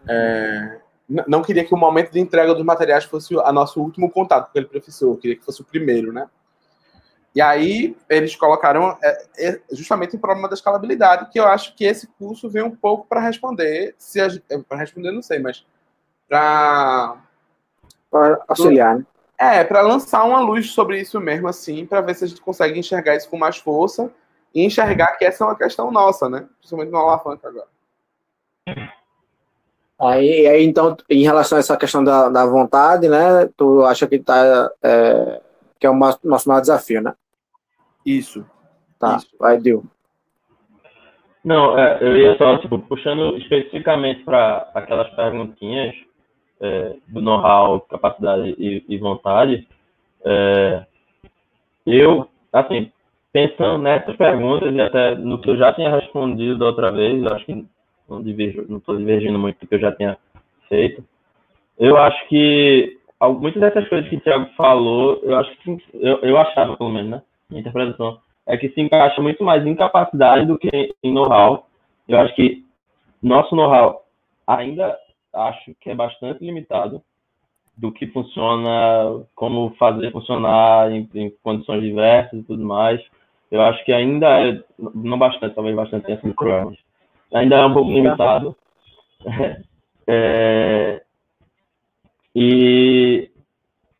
É, não queria que o momento de entrega dos materiais fosse a nosso último contato com aquele professor, queria que fosse o primeiro, né? E aí eles colocaram é, é, justamente o problema da escalabilidade, que eu acho que esse curso vem um pouco para responder, se para responder não sei, mas para auxiliar. Né? É, para lançar uma luz sobre isso mesmo assim, para ver se a gente consegue enxergar isso com mais força e enxergar que essa é uma questão nossa, né? Principalmente no Alafanca agora. Aí, aí, então, em relação a essa questão da, da vontade, né? Tu acha que tá é, que é o nosso maior desafio, né? Isso. Tá, Isso. vai, Dil. Não, é, eu ia só, tipo, puxando especificamente para aquelas perguntinhas é, do know-how, capacidade e, e vontade, é, eu, assim, pensando nessas perguntas e até no que eu já tinha respondido da outra vez, acho que não não estou divergindo muito do que eu já tinha feito, eu acho que muitas dessas coisas que o Thiago falou, eu acho que eu, eu achava, pelo menos, né? Minha interpretação é que se encaixa muito mais em capacidade do que em know-how. Eu acho que nosso know-how ainda acho que é bastante limitado do que funciona, como fazer funcionar em, em condições diversas e tudo mais. Eu acho que ainda é, não bastante, talvez bastante sido problemas. Ainda é um pouco limitado. (laughs) é, e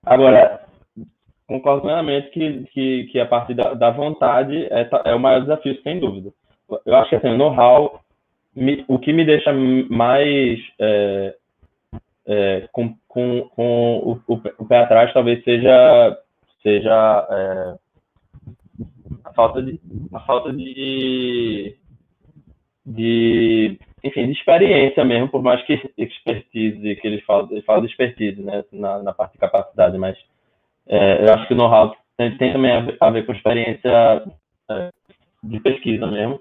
agora, concordo plenamente que, que, que a parte da, da vontade é, é o maior desafio, sem dúvida. Eu acho que assim, o know-how, o que me deixa mais é, é, com, com, com o, o, pé atrás talvez seja, seja é, a falta de, a falta de, de enfim, de experiência mesmo, por mais que expertise, que eles falam, falam de expertise, né, na, na parte de capacidade, mas é, eu acho que o know-how tem, tem, também a ver, a ver, com experiência é, de pesquisa mesmo.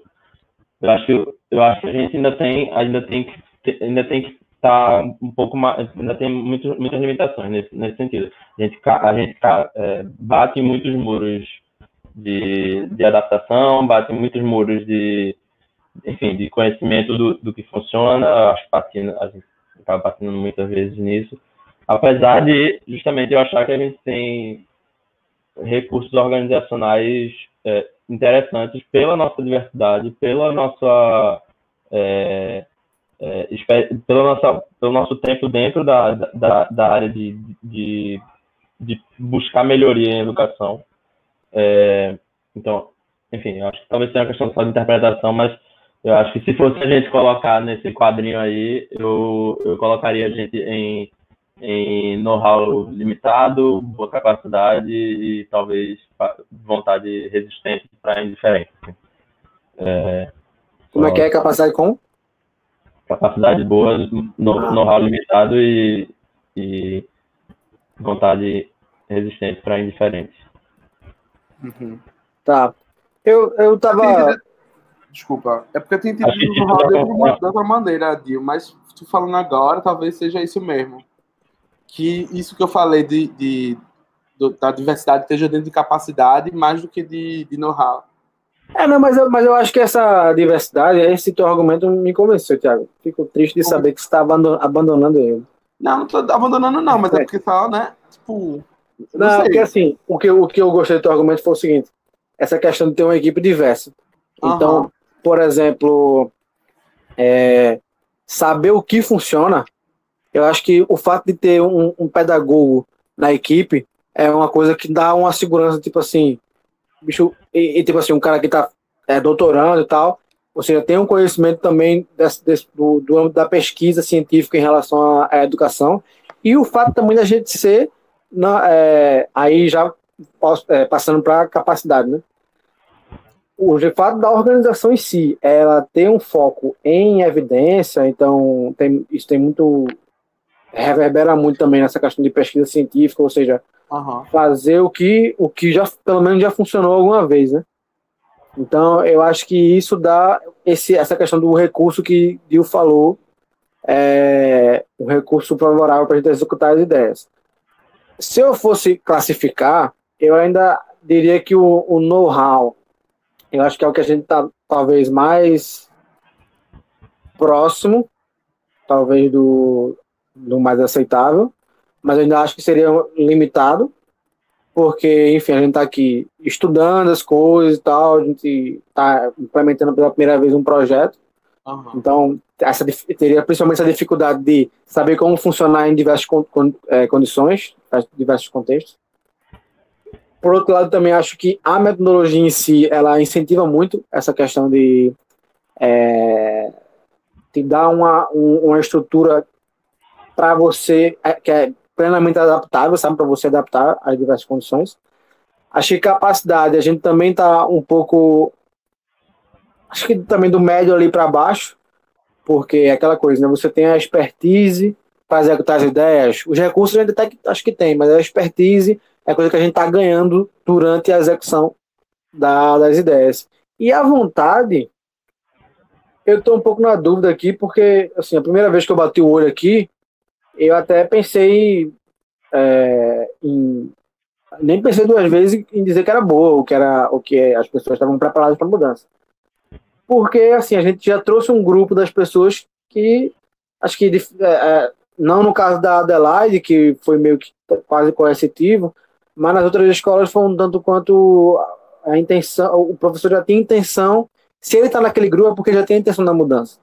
Eu acho, que, eu acho que a gente ainda tem, ainda tem que, ainda tem que estar tá um pouco mais, ainda tem muito, muitas limitações nesse, nesse sentido. A gente, a gente é, bate muitos muros de, de adaptação, bate muitos muros de enfim, de conhecimento do, do que funciona, acho que patina, a gente acaba patinando muitas vezes nisso. Apesar de, justamente, eu achar que a gente tem recursos organizacionais é, interessantes pela nossa diversidade, pela nossa, é, é, pela nossa, pelo nosso tempo dentro da, da, da área de, de, de, buscar melhoria em educação. É, então, enfim, acho que talvez seja uma questão só de interpretação, mas eu acho que se fosse a gente colocar nesse quadrinho aí, eu, eu colocaria a gente em, em know-how limitado, boa capacidade e talvez vontade resistente para indiferente. É, Como é que é capacidade com? Capacidade boa, know-how limitado e, e vontade resistente para indiferente. Uhum. Tá. Eu, eu tava. Desculpa. É porque eu tinha entendido no round de outra, de outra maneira, Dio, mas tu falando agora, talvez seja isso mesmo. Que isso que eu falei de, de da diversidade esteja dentro de capacidade mais do que de, de know-how. É, não, mas eu, mas eu acho que essa diversidade, esse teu argumento me convenceu, Thiago. Fico triste de saber que você está abandonando ele. Não, não estou abandonando, não, mas é, é porque só, né? Tipo. Não, não porque assim, o que, o que eu gostei do teu argumento foi o seguinte: essa questão de ter uma equipe diversa. Então, uhum por exemplo, é, saber o que funciona, eu acho que o fato de ter um, um, pedagogo na equipe é uma coisa que dá uma segurança, tipo assim, bicho, e, e tipo assim, um cara que tá é, doutorando e tal, ou seja, tem um conhecimento também desse, desse, do, do âmbito da pesquisa científica em relação à, à, educação, e o fato também da gente ser, na, é, aí já é, passando para capacidade, né? O fato da organização em si, ela tem um foco em evidência, então tem, isso tem muito reverbera muito também nessa questão de pesquisa científica, ou seja, uhum. fazer o que o que já pelo menos já funcionou alguma vez, né? Então eu acho que isso dá esse essa questão do recurso que Dio falou, é um recurso favorável para a gente executar as ideias. Se eu fosse classificar, eu ainda diria que o, o know-how eu acho que é o que a gente está talvez mais próximo, talvez do, do mais aceitável, mas eu ainda acho que seria limitado, porque, enfim, a gente está aqui estudando as coisas e tal, a gente está implementando pela primeira vez um projeto. Uhum. Então, essa, teria principalmente essa dificuldade de saber como funcionar em diversas é, condições, diversos contextos. Por outro lado, também acho que a metodologia em si, ela incentiva muito essa questão de, é, dar uma, uma estrutura para você, é, que é plenamente adaptável, sabe, para você adaptar às diversas condições. Acho que capacidade, a gente também está um pouco, acho que também do médio ali para baixo, porque é aquela coisa, né, você tem a expertise para executar as ideias, os recursos a gente até acho que tem, mas a expertise é coisa que a gente está ganhando durante a execução da, das ideias. E a vontade, eu estou um pouco na dúvida aqui, porque assim, a primeira vez que eu bati o olho aqui, eu até pensei é, em. Nem pensei duas vezes em dizer que era boa, ou que, era, ou que as pessoas estavam preparadas para mudança. Porque, assim, a gente já trouxe um grupo das pessoas que, acho que, é, é, não no caso da Adelaide, que foi meio que quase coercitivo, mas nas outras escolas foi um tanto quanto a intenção, o professor já tem intenção, se ele está naquele grupo é porque já tem a intenção da mudança.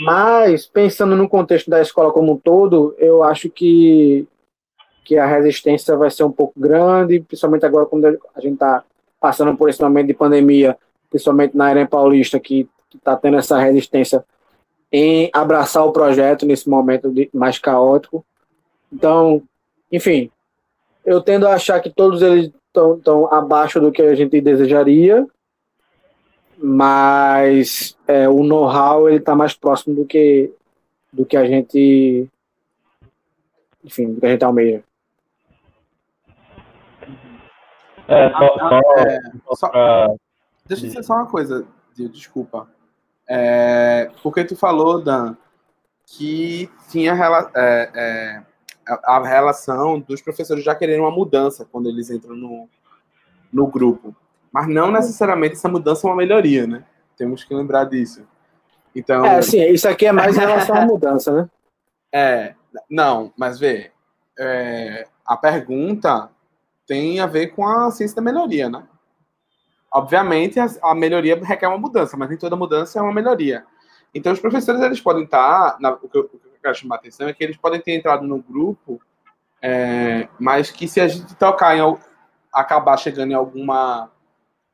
Mas, pensando no contexto da escola como um todo, eu acho que, que a resistência vai ser um pouco grande, principalmente agora quando a gente está passando por esse momento de pandemia, principalmente na área paulista, que está tendo essa resistência em abraçar o projeto nesse momento de, mais caótico. Então, enfim, eu tendo a achar que todos eles estão abaixo do que a gente desejaria, mas é, o know-how ele está mais próximo do que do que a gente enfim do que a gente almeja. É, só, ah, só, é, só pra... deixa eu dizer. só uma coisa desculpa. É, porque tu falou Dan que tinha é, é, a, relação dos professores já querendo uma mudança quando eles entram no, no grupo mas não necessariamente essa mudança é uma melhoria, né? Temos que lembrar disso. Então. É, sim, isso aqui é mais em relação à mudança, né? (laughs) É, não, mas vê, é, a pergunta tem a ver com a ciência da melhoria, né? Obviamente, a, a, melhoria requer uma mudança, mas nem toda mudança é uma melhoria. Então, os professores, eles podem estar, na, o, que eu, o, que quero chamar a atenção é que eles podem ter entrado no grupo, é, mas que se a gente tocar em, acabar chegando em alguma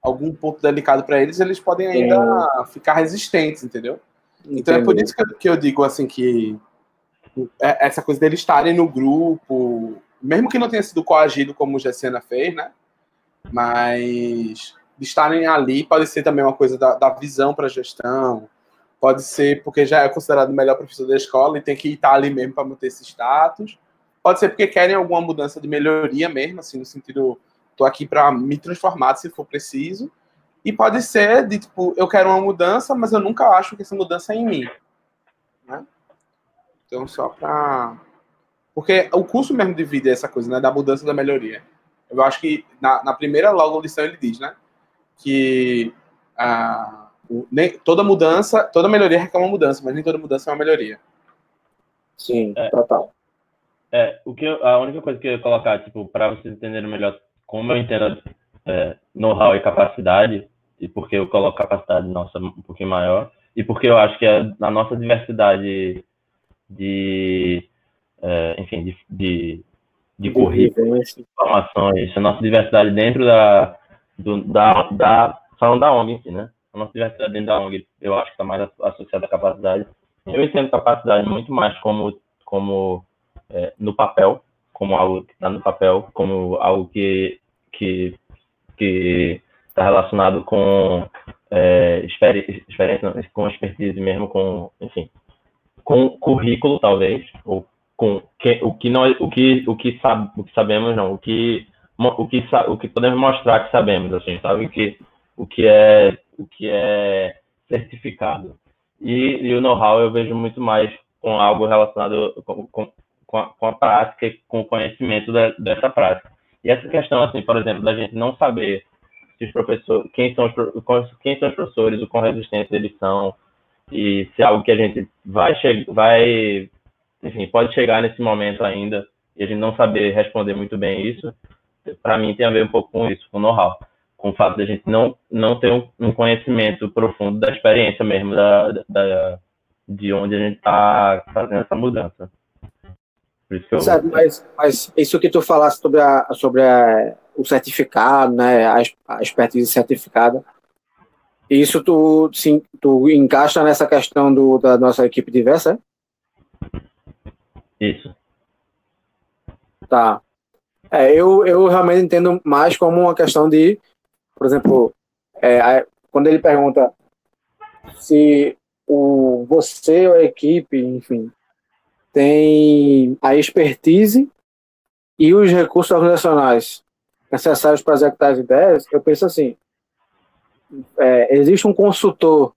algum ponto delicado para eles, eles podem ainda ficar resistentes, entendeu? Então é por isso que eu, que eu digo assim que é, essa coisa deles estarem no grupo, mesmo que não tenha sido coagido como o Gessena fez, né? Mas de estarem ali pode ser também uma coisa da, da visão para a gestão, pode ser porque já é considerado o melhor professor da escola e tem que estar ali mesmo para manter esse status, pode ser porque querem alguma mudança de melhoria mesmo, assim, no sentido Estou aqui para me transformar se for preciso. E pode ser de tipo, eu quero uma mudança, mas eu nunca acho que essa mudança é em mim. Né? Então, só para. Porque o curso mesmo de vida é essa coisa, né? Da mudança da melhoria. Eu acho que na, na primeira logo lição ele diz, né? Que ah, nem, toda mudança, toda melhoria requer uma mudança, mas nem toda mudança é uma melhoria. Sim, é, total. É, o que eu, a única coisa que eu ia colocar, tipo, para vocês entenderem melhor como eu entendo é, know-how e capacidade, e porque eu coloco capacidade nossa um pouquinho maior, e porque eu acho que a, a nossa diversidade de, é, enfim, de, de, de currículos, informações, a nossa diversidade dentro da, do, da, da, falando da ONG, enfim, né? A nossa diversidade dentro da ONG, eu acho que está mais associada à capacidade. Eu entendo capacidade muito mais como, como é, no papel, como algo que está no papel, como algo que que que está relacionado com é, experiência, com expertise mesmo, com enfim, com currículo talvez ou com que, o que nós o que o que sabe o que sabemos não o que o que o que podemos mostrar que sabemos assim sabe que o que é o que é certificado e, e o know-how eu vejo muito mais com algo relacionado com, com, com a, com a prática e com o conhecimento da, dessa prática. E essa questão, assim, por exemplo, da gente não saber se os professores, quem são os, quem são os professores, o quão resistentes eles são, e se é algo que a gente vai, vai, enfim, pode chegar nesse momento ainda, e a gente não saber responder muito bem isso, para mim, tem a ver um pouco com isso, com know-how. Com o fato de a gente não, não ter um, um conhecimento profundo da experiência mesmo, da, da de onde a gente está fazendo essa mudança. Eu... Certo, mas, mas isso que tu falaste sobre, a, sobre a, o certificado, né, a, a expertise certificada, isso tu, sim, tu encaixa nessa questão do, da nossa equipe diversa, é? Isso. Tá. É, eu, eu realmente entendo mais como uma questão de, por exemplo, é, quando ele pergunta se o, você ou a equipe, enfim, tem a expertise e os recursos organizacionais necessários para executar as ideias, eu penso assim, é, existe um consultor,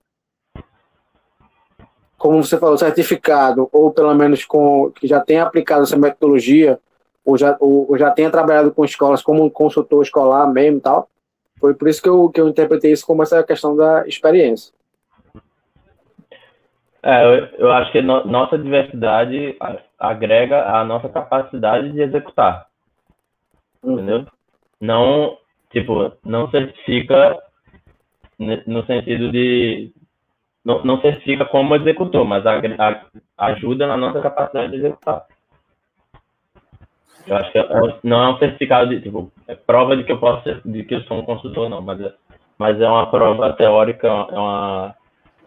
como você falou, certificado, ou pelo menos com que já tenha aplicado essa metodologia, ou já, ou, ou já tenha trabalhado com escolas como um consultor escolar mesmo e tal. Foi por isso que eu, que eu interpretei isso como essa questão da experiência. É, eu, eu acho que no, nossa diversidade agrega a nossa capacidade de executar. Uhum. Entendeu? Não, tipo, não certifica no sentido de. Não, não certifica como executor, mas a, a, ajuda na nossa capacidade de executar. Eu acho que é, não é um certificado de, tipo, é prova de que eu posso ser, de que eu sou um consultor, não, mas é, mas é uma prova teórica, é uma,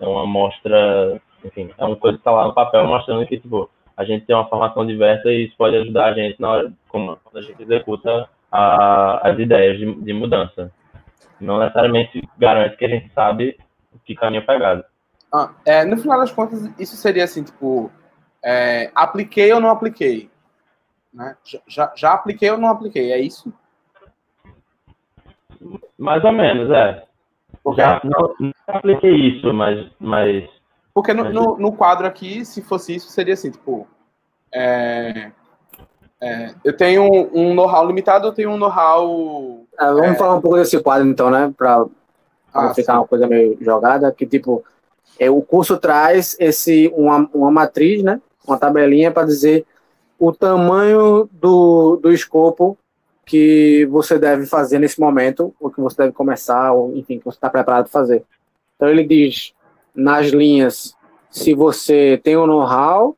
é uma amostra enfim, é uma coisa que está lá no papel mostrando que, tipo, a gente tem uma formação diversa e isso pode ajudar a gente na hora, como, quando a gente executa a, as ideias de, de, mudança. Não necessariamente garante que a gente sabe que caminho pegado. Ah, é, no final das contas, isso seria assim, tipo, é, apliquei ou não apliquei? Né? Já, já apliquei ou não apliquei? É isso? Mais ou menos, é. Já não, não apliquei isso, mas, mas porque no, no, no, quadro aqui, se fosse isso, seria assim, tipo. É, é, eu tenho um know-how limitado, eu tenho um know-how. É, vamos é, falar um pouco desse quadro, então, né? Para ah, ficar sim. uma coisa meio jogada, que tipo, é, o curso traz esse uma, uma matriz, né? Uma tabelinha para dizer o tamanho do, do escopo que você deve fazer nesse momento, ou que você deve começar, ou enfim, que você está preparado para fazer. Então ele diz nas linhas se você tem o know-how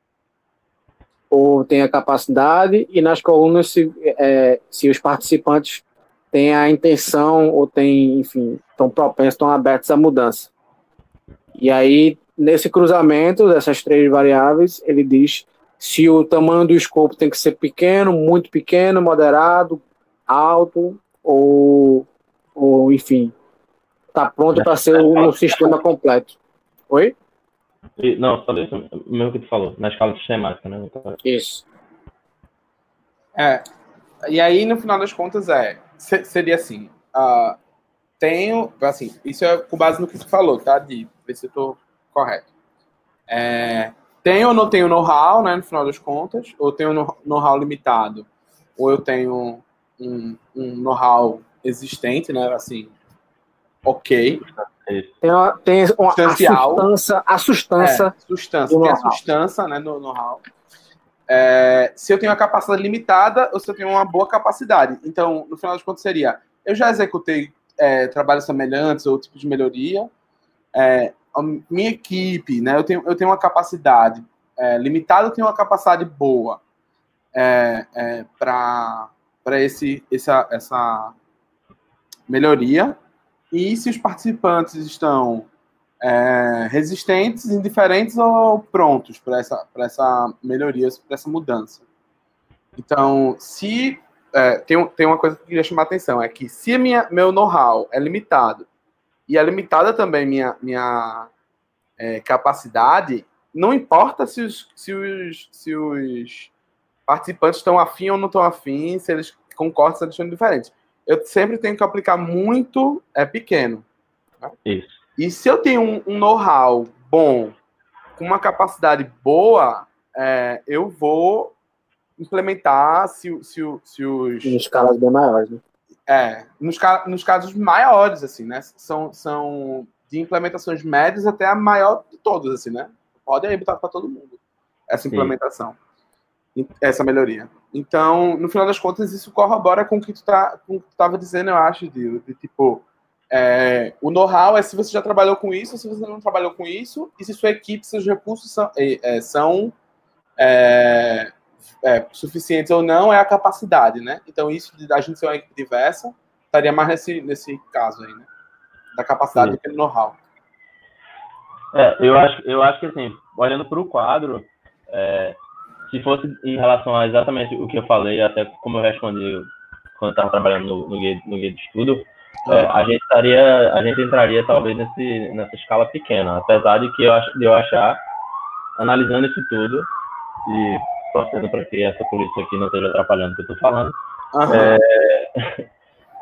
ou tem a capacidade, e nas colunas se, é, se os participantes têm a intenção ou têm, enfim, estão propensos, estão abertos à mudança. E aí, nesse cruzamento dessas três variáveis, ele diz se o tamanho do escopo tem que ser pequeno, muito pequeno, moderado, alto, ou, ou enfim, está pronto para ser um sistema completo. Oi? não, falei isso mesmo que tu falou, na escala sistemática, né? Isso. É. E aí, no final das contas, é. Seria assim. Uh, tenho. Assim, isso é com base no que você falou, tá? De ver se eu tô correto. É, tenho ou não tenho know-how, né? No final das contas, ou tenho know-how limitado, ou eu tenho um, um know-how existente, né? Assim, ok. Tem, uma, tem uma, a sustância, a sustância, é, sustância, tem a sustância né, no know-how. É, se eu tenho uma capacidade limitada ou se eu tenho uma boa capacidade. Então, no final das contas, seria: eu já executei é, trabalhos semelhantes ou tipo de melhoria. É, minha equipe, né, eu, tenho, eu tenho uma capacidade é, limitada, eu tenho uma capacidade boa é, é, para essa, essa melhoria. E se os participantes estão é, resistentes, indiferentes ou prontos para essa, essa melhoria, para essa mudança. Então, se. É, tem, tem uma coisa que eu queria chamar a atenção: é que se minha, meu know-how é limitado e é limitada também minha, minha é, capacidade, não importa se os, se os, se os participantes estão afim ou não estão afim, se eles concordam, se eles estão diferentes eu sempre tenho que aplicar muito é pequeno. Né? Isso. E se eu tenho um, um know-how bom, com uma capacidade boa, é, eu vou implementar se, se, se os. Em escalas bem maiores, né? É, nos, nos casos maiores, assim, né? São, são de implementações médias até a maior de todas, assim, né? Pode aí botar para todo mundo essa implementação, Sim. essa melhoria. Então, no final das contas, isso corrobora com o que tu tá, com o que tu tava dizendo, eu acho, de, de tipo, é, o know-how é se você já trabalhou com isso, se você não trabalhou com isso, e se sua equipe, seus recursos são, é, são é, é, suficientes ou não, é a capacidade, né? Então, isso de a gente ser uma equipe diversa, estaria mais nesse, nesse caso aí, né? Da capacidade Sim. do que do know-how. É, eu acho, eu acho que assim, olhando para o quadro, é, se fosse em relação a exatamente o que eu falei, até como eu respondi quando estava trabalhando no, no, guia, no guia de estudo, é, a gente estaria, a gente entraria talvez nesse, nessa escala pequena, apesar de que eu acho, de eu achar, analisando isso tudo e torcendo para que essa polícia aqui não esteja atrapalhando o que eu estou falando. Uhum.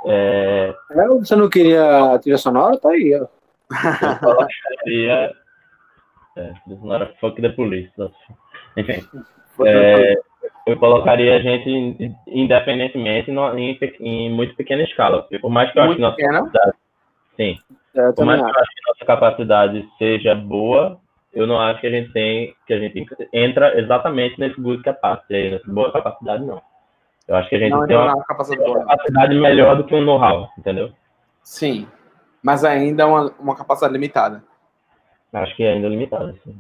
É, é, você não queria a trilha sonora? Tá aí, ó. Eu colocaria. É, trilha sonora fuck the police. Enfim. É, eu colocaria a gente independentemente no, em, em, muito pequena escala. Porque por mais que eu acho que nossa capacidade. Sim. É, por mais que eu acho que nossa capacidade seja boa, eu não acho que a gente tem. que a gente entra exatamente nesse good capacity, nessa boa capacidade, não. Eu acho que a gente não, tem uma, uma capacidade, uma capacidade melhor do que um know-how, entendeu? Sim. Mas ainda é uma, uma capacidade limitada. Acho que é ainda limitada, sim.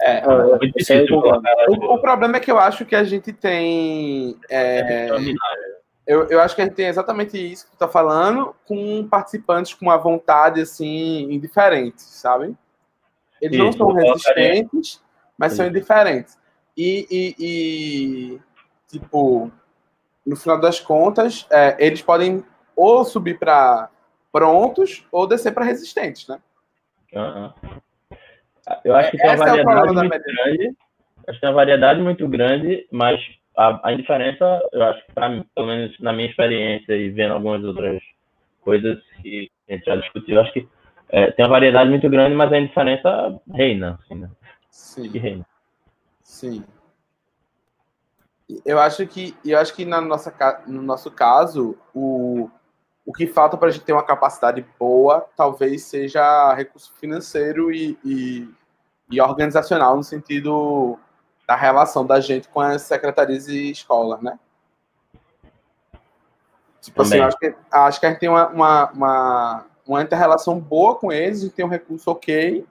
É, é, é difícil, o, o, problema é que eu acho que a gente tem. É, eu, eu acho que a gente tem exatamente isso que tu tá falando, com participantes com uma vontade assim, indiferente, sabe? Eles isso, não são resistentes, mas são indiferentes. E, e, e, tipo, no final das contas, é, eles podem ou subir para prontos ou descer para resistentes, né? Uhum. Eu acho que tem uma Essa é variedade é muito grande. Acho que tem uma variedade muito grande, mas a, a indiferença, eu acho que, pra, pelo menos na minha experiência e vendo algumas outras coisas que a gente já discutiu, acho que é, tem uma variedade muito grande, mas a indiferença reina. Assim, né? Sim. Que reina. Sim. Eu acho que, eu acho que na nossa, no nosso caso, o, o que falta para a gente ter uma capacidade boa talvez seja recurso financeiro e, e, e, organizacional, no sentido da relação da gente com as secretarias e escolas, né? Tipo assim, acho que, acho que a gente tem uma, uma, uma, uma inter-relação boa com eles, gente tem um recurso ok,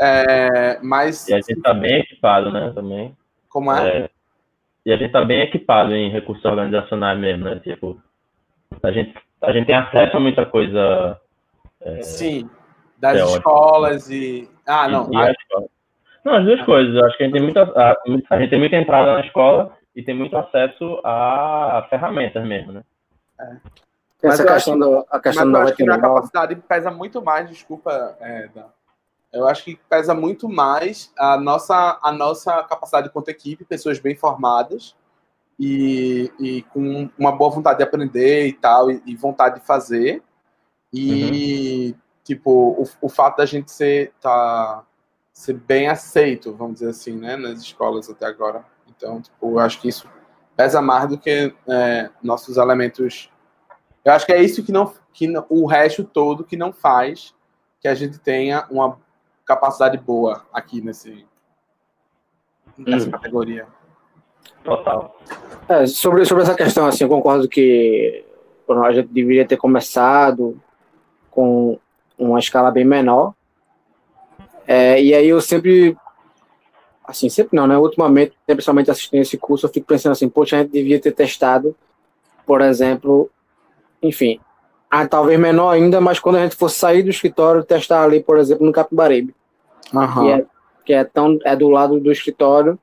é, mas... E a gente está bem equipado, né, também. Como é? é? E a gente está bem equipado em recursos organizacionais mesmo, né? Tipo, a gente a gente tem acesso a muita coisa. É, Sim, das teórica. escolas e. Ah, não. E, a... Não, as duas coisas. Eu acho que a gente, tem muita, a, a gente tem muita entrada na escola e tem muito acesso a ferramentas mesmo, né? É. Essa questão, do, a questão mas eu acho que a capacidade pesa muito mais, desculpa, é, eu acho que pesa muito mais a nossa, a nossa capacidade quanto equipe, pessoas bem formadas, e, e com uma boa vontade de aprender e tal, e, e vontade de fazer. E, uhum. tipo, o, o fato da gente ser, tá, ser bem aceito, vamos dizer assim, né, nas escolas até agora. Então, tipo, eu acho que isso pesa mais do que é, nossos elementos. Eu acho que é isso que não, que não, o resto todo que não faz que a gente tenha uma capacidade boa aqui nesse nessa uhum. categoria. Total. É, sobre, sobre essa questão, assim, eu concordo que a gente deveria ter começado com uma escala bem menor. É, e aí eu sempre, assim, sempre não, né? Ultimamente, principalmente assistindo esse curso, eu fico pensando assim, poxa, a gente devia ter testado, por exemplo, enfim, ah, talvez menor ainda, mas quando a gente fosse sair do escritório, testar ali, por exemplo, no Capibaribe. Uhum. Que, é, que é, tão, é do lado do escritório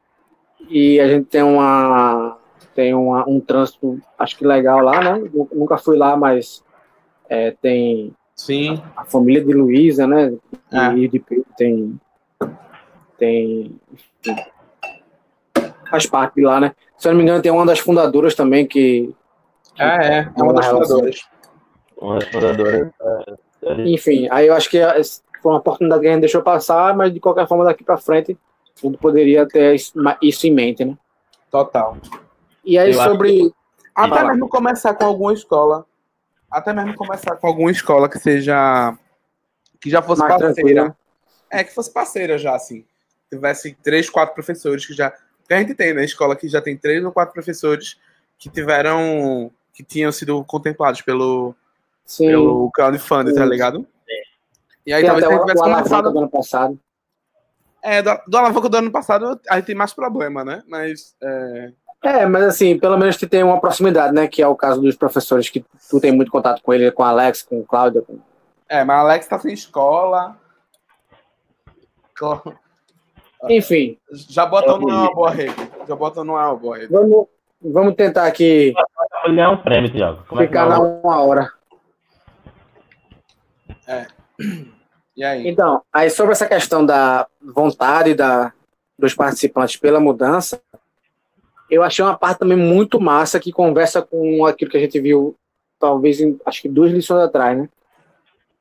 e a gente tem uma tem uma, um trânsito acho que legal lá, né? Nunca fui lá, mas é, tem Sim. A, a, família de Luísa, né? É. E de Pedro tem tem faz parte de lá, né? Se eu não me engano, tem uma das fundadoras também que ah, é, é uma das fundadoras. Uma das fundadoras. É, Enfim, aí eu acho que foi uma oportunidade que a gente deixou passar, mas de qualquer forma daqui para frente tudo poderia ter isso em mente, né? Total. E aí, Eu sobre. Até mesmo começar com alguma escola. Até mesmo começar com alguma escola que seja. que já fosse Mais parceira. Tranquilo. É, que fosse parceira já, assim. Tivesse três, quatro professores que já. que a gente tem na escola que já tem três ou quatro professores que tiveram, que tinham sido contemplados pelo, Sim. pelo crowdfunding, tá ligado? E aí Tem talvez até a gente o, tivesse o começado. do ano passado. É, do, do alavanca do ano passado a gente tem mais problema, né? Mas é, É, mas assim, pelo menos que tem uma proximidade, né? Que é o caso dos professores que tu tem muito contato com ele, com o Alex, com o Cláudio. Com... é, mas Alex tá sem escola. Co- Enfim, Jabotão não é uma boa rede. Não é uma boa rede. vamos, vamos tentar aqui Vou ganhar um prêmio, Thiago. Como é ficar na não? uma hora. E aí? Então, aí sobre essa questão da vontade da, dos participantes pela mudança, eu achei uma parte também muito massa que conversa com aquilo que a gente viu, talvez, em, acho que duas lições atrás, né?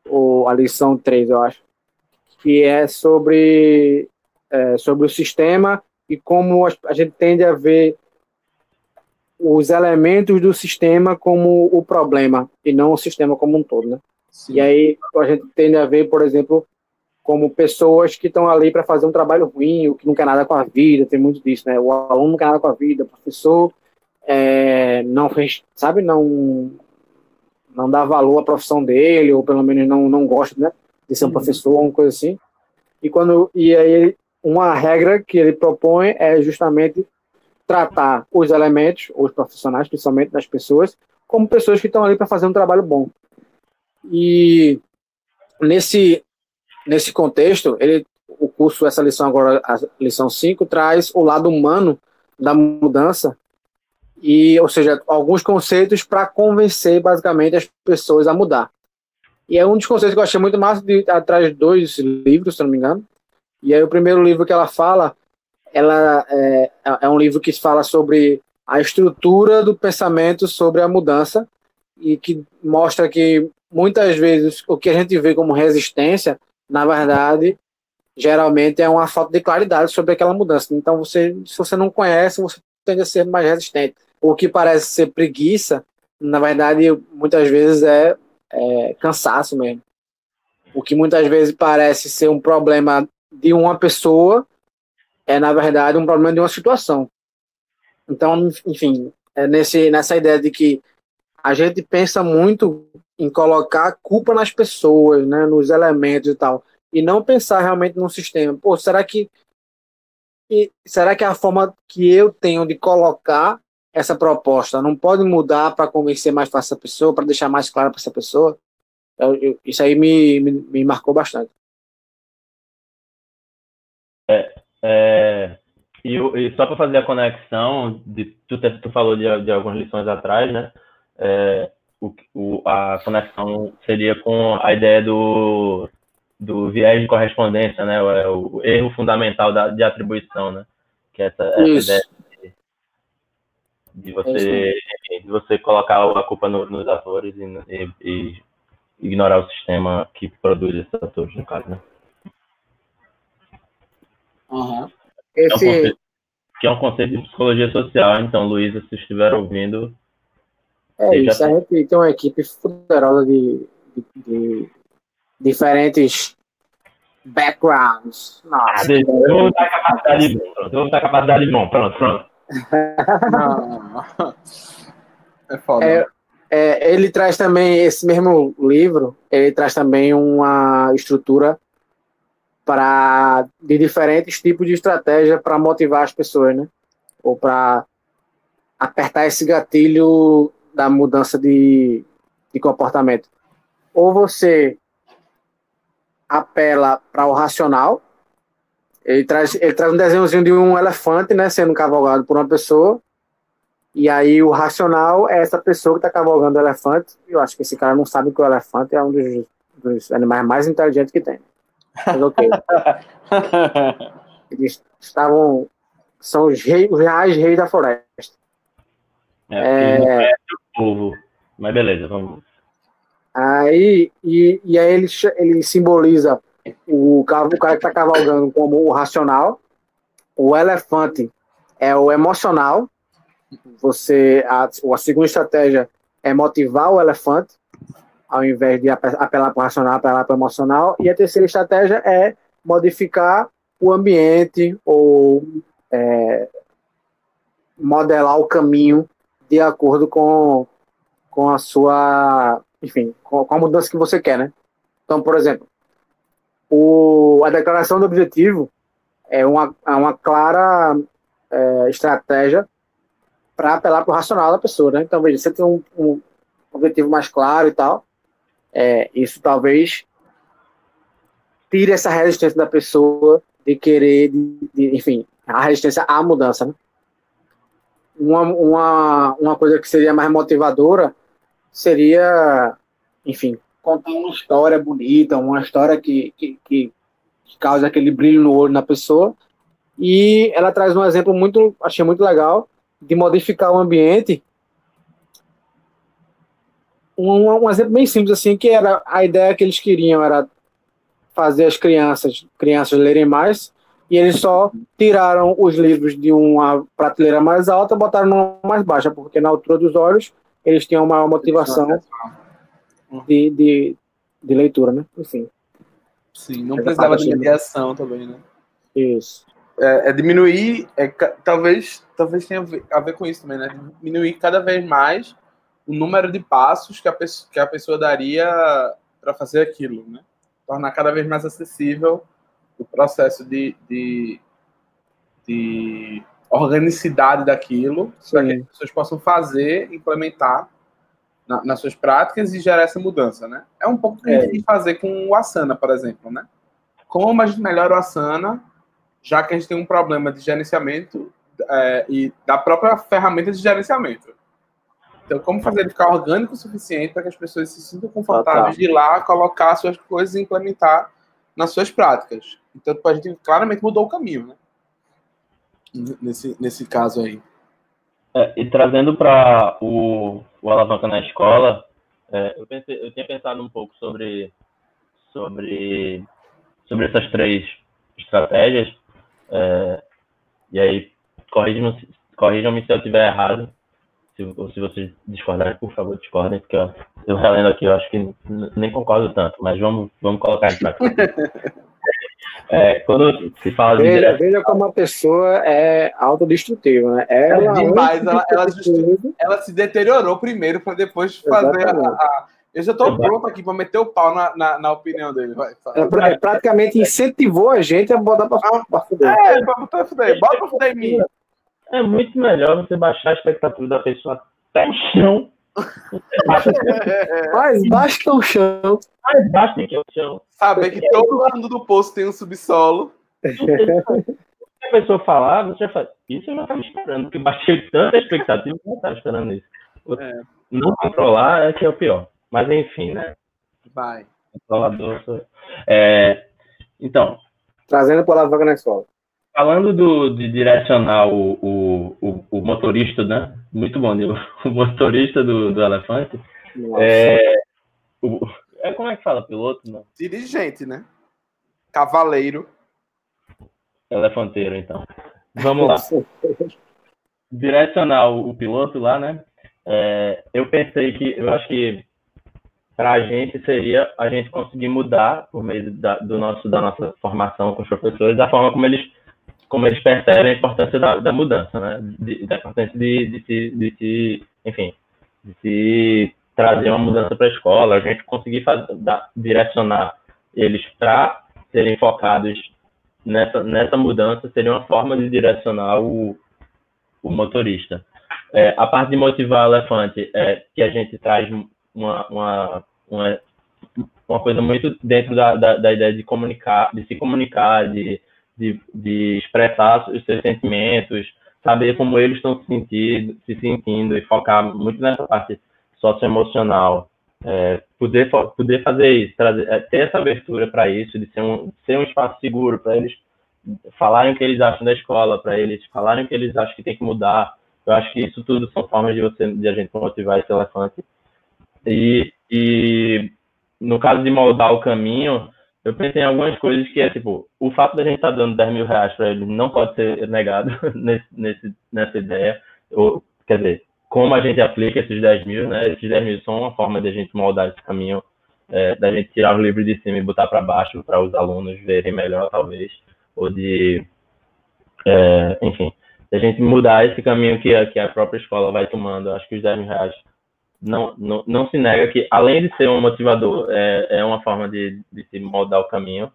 Ou a lição 3, eu acho. Que é sobre, é, sobre o sistema e como a, a gente tende a ver os elementos do sistema como o problema e não o sistema como um todo, né? Sim. E aí a gente tende a ver, por exemplo, como pessoas que estão ali para fazer um trabalho ruim, ou que não quer nada com a vida, tem muito disso, né? O aluno não quer nada com a vida, o professor é, não fez, sabe, não não dá valor à profissão dele, ou pelo menos não, não gosta, né, de ser um Uhum. professor, uma coisa assim. E quando e aí uma regra que ele propõe é justamente tratar os elementos, os profissionais, principalmente das pessoas, como pessoas que estão ali para fazer um trabalho bom. E nesse, nesse contexto, ele, o curso, essa lição agora, a lição 5, traz o lado humano da mudança, e, ou seja, alguns conceitos para convencer basicamente as pessoas a mudar. E é um dos conceitos que eu achei muito massa, de, atrás de dois livros, se não me engano. E aí o primeiro livro que ela fala, ela é, é um livro que fala sobre a estrutura do pensamento sobre a mudança e que mostra que muitas vezes o que a gente vê como resistência, na verdade, geralmente é uma falta de claridade sobre aquela mudança. Então, você, se você não conhece, você tende a ser mais resistente. O que parece ser preguiça, na verdade, muitas vezes é, é cansaço mesmo. O que muitas vezes parece ser um problema de uma pessoa é, na verdade, um problema de uma situação. Então, enfim, é nesse, nessa ideia de que a gente pensa muito em colocar culpa nas pessoas, né, nos elementos e tal, e não pensar realmente no sistema. Pô, será que e será que a forma que eu tenho de colocar essa proposta não pode mudar para convencer mais fácil essa pessoa, para deixar mais claro para essa pessoa? Eu, eu, isso aí me, me, me marcou bastante. É, e, o- e só para fazer a conexão, de, tu, tu falou de, de algumas lições atrás, né? É, o, o- a conexão seria com a ideia do, do viés de correspondência, né? O, é o erro fundamental da, de atribuição, né? Que é essa, essa ideia de, de É você, de você colocar a culpa no- nos atores e, e- e ignorar o sistema que produz esses atores, no caso, né? Uhum. É um Esse, conceito, que é um conceito de psicologia social. Então, Luísa, se estiver ouvindo, É já isso, a gente tem uma equipe poderosa de, de- de diferentes backgrounds. Nossa, eu vou dar capacidade de bom. Pronto, eu vou dar capacidade de bom. Pronto, pronto. Não. (laughs) É foda. É, é, ele traz também, esse mesmo livro, ele traz também uma estrutura para de diferentes tipos de estratégia para motivar as pessoas, né? Ou para apertar esse gatilho da mudança de, de comportamento. Ou você apela para o racional, ele traz, ele traz um desenhozinho de um elefante, né, sendo cavalgado por uma pessoa, e aí o racional é essa pessoa que está cavalgando o elefante. Eu acho que esse cara não sabe que o elefante é um dos, dos animais mais inteligentes que tem. Mas ok. (laughs) Eles estavam. São os, reis, os reais reis da floresta. É, É. o povo. Mas beleza, vamos. Aí, e, e aí ele, ele simboliza o, o cara que está cavalgando como o racional, o elefante é o emocional. Você a, a segunda estratégia é motivar o elefante, ao invés de ape- apelar para o racional, apelar para o emocional. E a terceira estratégia é modificar o ambiente ou é, modelar o caminho de acordo com, com a sua, enfim, com, com a mudança que você quer, né? Então, por exemplo, o, a declaração do objetivo é uma, é uma clara é, estratégia para apelar para o racional da pessoa, né? Então, veja, você tem um, um objetivo mais claro e tal, é, isso talvez tire essa resistência da pessoa de querer, de, de, enfim, a resistência à mudança, né? Uma, uma, uma coisa que seria mais motivadora seria, enfim, contar uma história bonita, uma história que, que, que, causa aquele brilho no olho na pessoa. E ela traz um exemplo muito, achei muito legal, de modificar o ambiente. Um, um exemplo bem simples assim, que era a ideia que eles queriam era fazer as crianças, crianças lerem mais, e eles só tiraram os livros de uma prateleira mais alta, botaram numa mais baixa, porque na altura dos olhos eles tinham uma motivação de, de, de leitura, né? Enfim. Sim, não precisava de mediação também, né? Isso. É, é diminuir, é, talvez, talvez tenha a ver com isso também, né? Diminuir cada vez mais o número de passos que a pessoa, que a pessoa daria para fazer aquilo, né? Tornar cada vez mais acessível o processo de, de, de organicidade daquilo, para que as pessoas possam fazer, implementar na, nas suas práticas e gerar essa mudança, né? É um pouco o que a gente tem que fazer com o Asana, por exemplo, né? Como a gente melhora o Asana, já que a gente tem um problema de gerenciamento é, e da própria ferramenta de gerenciamento. Então, como fazer ele ficar orgânico o suficiente para que as pessoas se sintam confortáveis ah, tá. de ir lá, colocar suas coisas e implementar nas suas práticas. Então, a gente claramente mudou o caminho, né? Nesse, nesse caso aí. É, e trazendo para o, o Alavanca na Escola, é, eu, pensei, eu tinha pensado um pouco sobre, sobre, sobre essas três estratégias, é, e aí corrijam-me corrijam se eu estiver errado, se, ou se vocês discordarem, por favor, discordem, porque eu, eu relendo aqui, eu acho que nem concordo tanto, mas vamos, vamos colocar em prática. (laughs) É, quando se fala veja, de direção... veja como a pessoa é autodestrutiva, né? Ela, é demais, ela, ela, ela, se deteriorou primeiro para depois fazer a, a, Eu já estou pronto aqui para meter o pau na, na, na opinião dele. Vai, ela, é, praticamente incentivou a gente a botar para ah, fuder. É, para botar fuder. Bota para fuder em mim. É muito melhor você baixar a expectativa da pessoa até o chão (laughs) Mais baixo que o chão. Mais baixo que o chão. Saber que todo fundo do poço tem um subsolo. Se a pessoa falar, você fala, isso eu não estava esperando, porque baixei tanta expectativa que eu não estava esperando isso. É. Não controlar é que é o pior. Mas enfim, né? Vai. Controlador. É, então. Trazendo para a vaga na escola. Falando do, de direcionar o, o, o, o, motorista, né? Muito bom, né? (laughs) o motorista do, do elefante. É, o, é, como é que fala? Piloto? Não? Dirigente, né? Cavaleiro. Elefanteiro, então. Vamos lá. (laughs) Direcionar o, o piloto lá, né? É, eu pensei que, eu acho que para a gente seria a gente conseguir mudar por meio da, do nosso, da nossa formação com os professores, da forma como eles como eles percebem a importância da, da mudança, né? Da importância de, de, se, de se, enfim, de se trazer uma mudança para a escola, a gente conseguir fazer, da, direcionar eles para serem focados nessa, nessa mudança seria uma forma de direcionar o, o motorista. É, a parte de motivar o elefante é que a gente traz uma, uma, uma, uma coisa muito dentro da, da, da ideia de comunicar, de se comunicar, de de, de expressar os seus sentimentos, saber como eles estão se sentindo, se sentindo e focar muito nessa parte socioemocional. É, poder, poder fazer isso, trazer, é, ter essa abertura para isso, de ser um, ser um espaço seguro para eles falarem o que eles acham da escola, para eles falarem o que eles acham que tem que mudar. Eu acho que isso tudo são formas de, você, de a gente motivar esse elefante. E, e no caso de moldar o caminho, eu pensei em algumas coisas que é tipo, o fato da gente estar tá dando 10 mil reais para eles não pode ser negado (laughs) nesse, nesse, nessa ideia. Ou, quer dizer, como a gente aplica esses 10 mil, né? Esses 10 mil são uma forma de a gente moldar esse caminho, é, da gente tirar o livro de cima e botar para baixo para os alunos verem melhor, talvez, ou de, é, enfim, a gente mudar esse caminho que a, que a própria escola vai tomando, acho que os 10 mil reais não, não, não se nega que, além de ser um motivador, é, é uma forma de, de se moldar o caminho,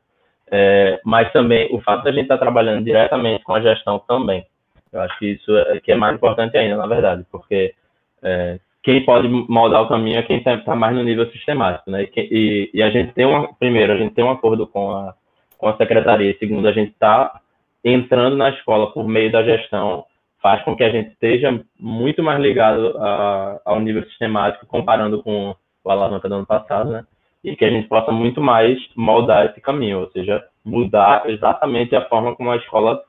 é, mas também o fato de a gente estar tá trabalhando diretamente com a gestão também. Eu acho que isso é, que é mais importante ainda, na verdade, porque é, quem pode moldar o caminho é quem está tá mais no nível sistemático, né? E, e, a gente tem uma, primeiro, a gente tem um acordo com a, com a secretaria, segundo, a gente está entrando na escola por meio da gestão, faz com que a gente esteja muito mais ligado a, ao nível sistemático, comparando com o alavanca do ano passado, né? E que a gente possa muito mais moldar esse caminho, ou seja, mudar exatamente a forma como a escola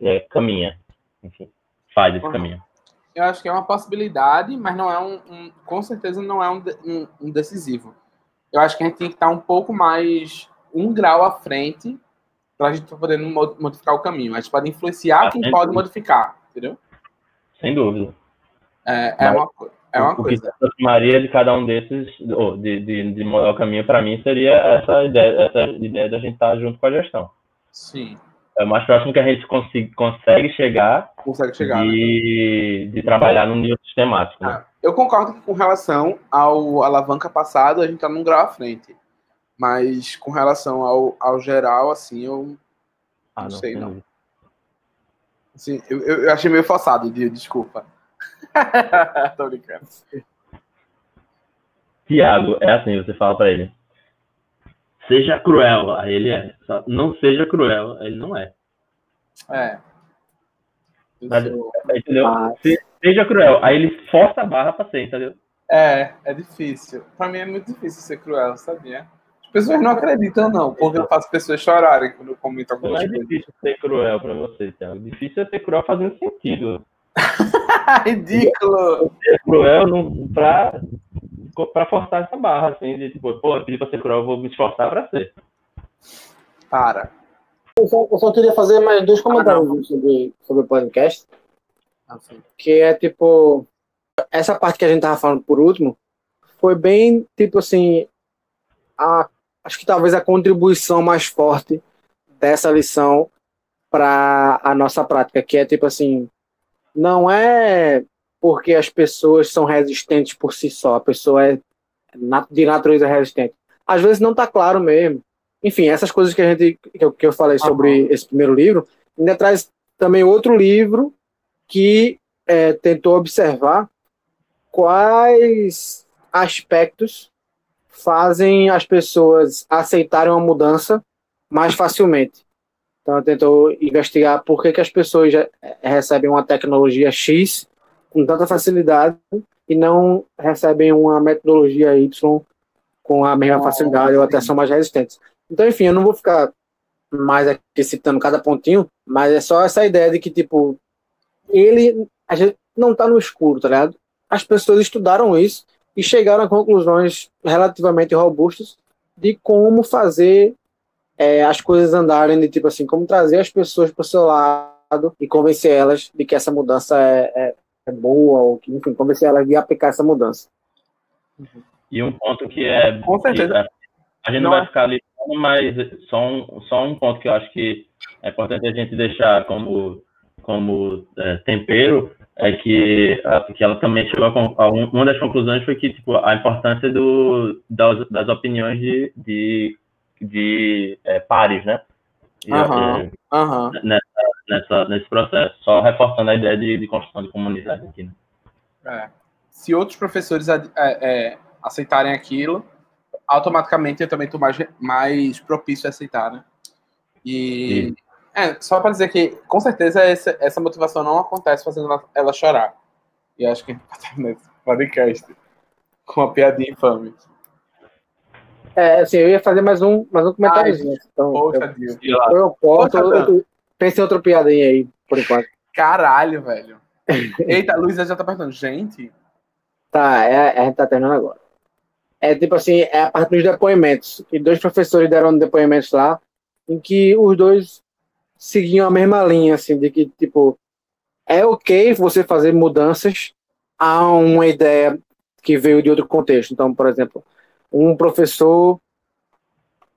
é, caminha, enfim, faz esse caminho. Eu acho que é uma possibilidade, mas não é um, um com certeza não é um, um, um, decisivo. Eu acho que a gente tem que estar um pouco mais um grau à frente para a gente poder modificar o caminho. A gente pode influenciar ah, quem pode dúvida. modificar, entendeu? Sem dúvida. É, é uma, é uma o, coisa. O que se aproximaria de cada um desses, ou de, de, de o caminho, para mim, seria essa ideia, essa ideia da gente estar junto com a gestão. Sim. É o mais próximo que a gente consegue, consegue chegar, consegue chegar de, né? de trabalhar no nível sistemático. Né? Ah, eu concordo que com relação ao alavanca passado, a gente está num grau à frente. Mas com relação ao, ao geral, assim, eu ah, não, não, sei, não. Assim, eu, eu achei meio forçado, de desculpa. (laughs) Tô brincando. Tiago, é assim, você fala para ele seja cruel. Aí ele é. Só não seja cruel. Ele não é. É. Mas, entendeu? Ah. seja cruel. Aí ele força a barra pra ser, entendeu? É, é difícil. Pra mim é muito difícil ser cruel, sabia? As pessoas não acreditam, não, porque eu faço pessoas chorarem quando eu comento algumas coisas. Não é difícil ser cruel pra você, Thiago. Difícil é ser cruel fazendo sentido. (laughs) Ridículo! Ser cruel não, pra para forçar essa barra, assim, de tipo, pô, eu pedi pra ser cruel, eu vou me esforçar pra ser. Para. Eu só, eu só queria fazer mais dois comentários ah, sobre, sobre o podcast. Assim. Que é tipo. Essa parte que a gente tava falando por último foi bem, tipo assim. A, acho que talvez a contribuição mais forte dessa lição para a nossa prática, que é tipo assim. Não é porque as pessoas são resistentes por si só, a pessoa é de natureza resistente. Às vezes não está claro mesmo. Enfim, essas coisas que a gente que eu, que eu falei sobre esse primeiro livro, ainda traz também outro livro que é, tentou observar quais aspectos fazem as pessoas aceitarem uma mudança mais facilmente. Então, tentou investigar por que, que as pessoas recebem uma tecnologia X com tanta facilidade e não recebem uma metodologia Y com a mesma facilidade ou até são mais resistentes. Então, enfim, eu não vou ficar mais aqui citando cada pontinho, mas é só essa ideia de que, tipo, ele, a gente não está no escuro, tá ligado? As pessoas estudaram isso e chegaram a conclusões relativamente robustas de como fazer é, as coisas andarem, de tipo assim, como trazer as pessoas para o seu lado e convencer elas de que essa mudança é, é, é boa, ou que, enfim, convencer elas de aplicar essa mudança. E um ponto que é. Com certeza. a gente não, não vai é. ficar ali, mas só um, só um ponto que eu acho que é importante a gente deixar como, como é, tempero é que, a, que ela também chegou a, a, uma das conclusões foi que tipo a importância do, das, das opiniões de, de, de é, pares, né? Uhum, uhum. Nessa, nessa, nesse processo, só reforçando a ideia de, de construção de comunidade aqui. Né? É. Se outros professores é, é, aceitarem aquilo, automaticamente eu também estou mais, mais propício a aceitar, né? E é, só para dizer que, com certeza, essa, essa motivação não acontece fazendo ela, ela chorar. E acho que (laughs) nesse podcast com uma piadinha infame. É, assim, eu ia fazer mais um, mais um comentáriozinho. Então, poxa, eu, eu, eu posso. Eu, pensei outra piadinha aí, por enquanto. Caralho, velho. (laughs) Eita, a Luísa já tá perguntando, gente. Tá, é, a gente tá terminando agora. É tipo assim, é a parte dos depoimentos. E dois professores deram depoimentos lá, em que os dois seguiam a mesma linha, assim, de que, tipo, é ok você fazer mudanças a uma ideia que veio de outro contexto. Então, por exemplo, um professor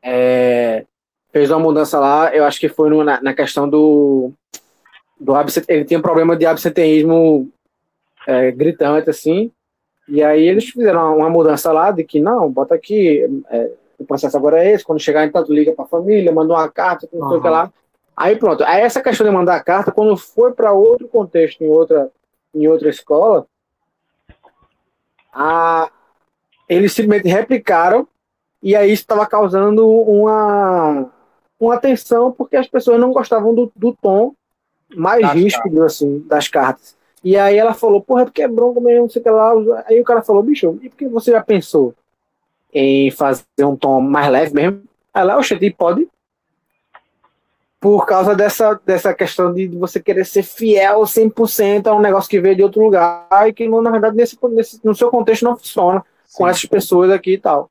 é, fez uma mudança lá, eu acho que foi no, na, na, questão do do absent... ele tinha um problema de absenteísmo é, gritante, assim, e aí eles fizeram uma mudança lá de que, não, bota aqui, é, o processo agora é esse, quando chegar, então tu liga para a família, manda uma carta, não sei o que lá. Aí pronto, aí essa questão de mandar a carta, quando foi para outro contexto, em outra, em outra escola, a, eles simplesmente replicaram e aí isso estava causando uma, uma tensão porque as pessoas não gostavam do, do tom mais das ríspido cartas. assim das cartas. E aí ela falou, porra, é porque é bronco mesmo, não sei o que lá. Aí o cara falou, bicho, e por que você já pensou em fazer um tom mais leve mesmo? Aí lá, oxe, pode. Por causa dessa, dessa questão de você querer ser fiel 100% a um negócio que veio de outro lugar e que, na verdade, nesse, nesse, no seu contexto não funciona Sim. com essas pessoas aqui e tal.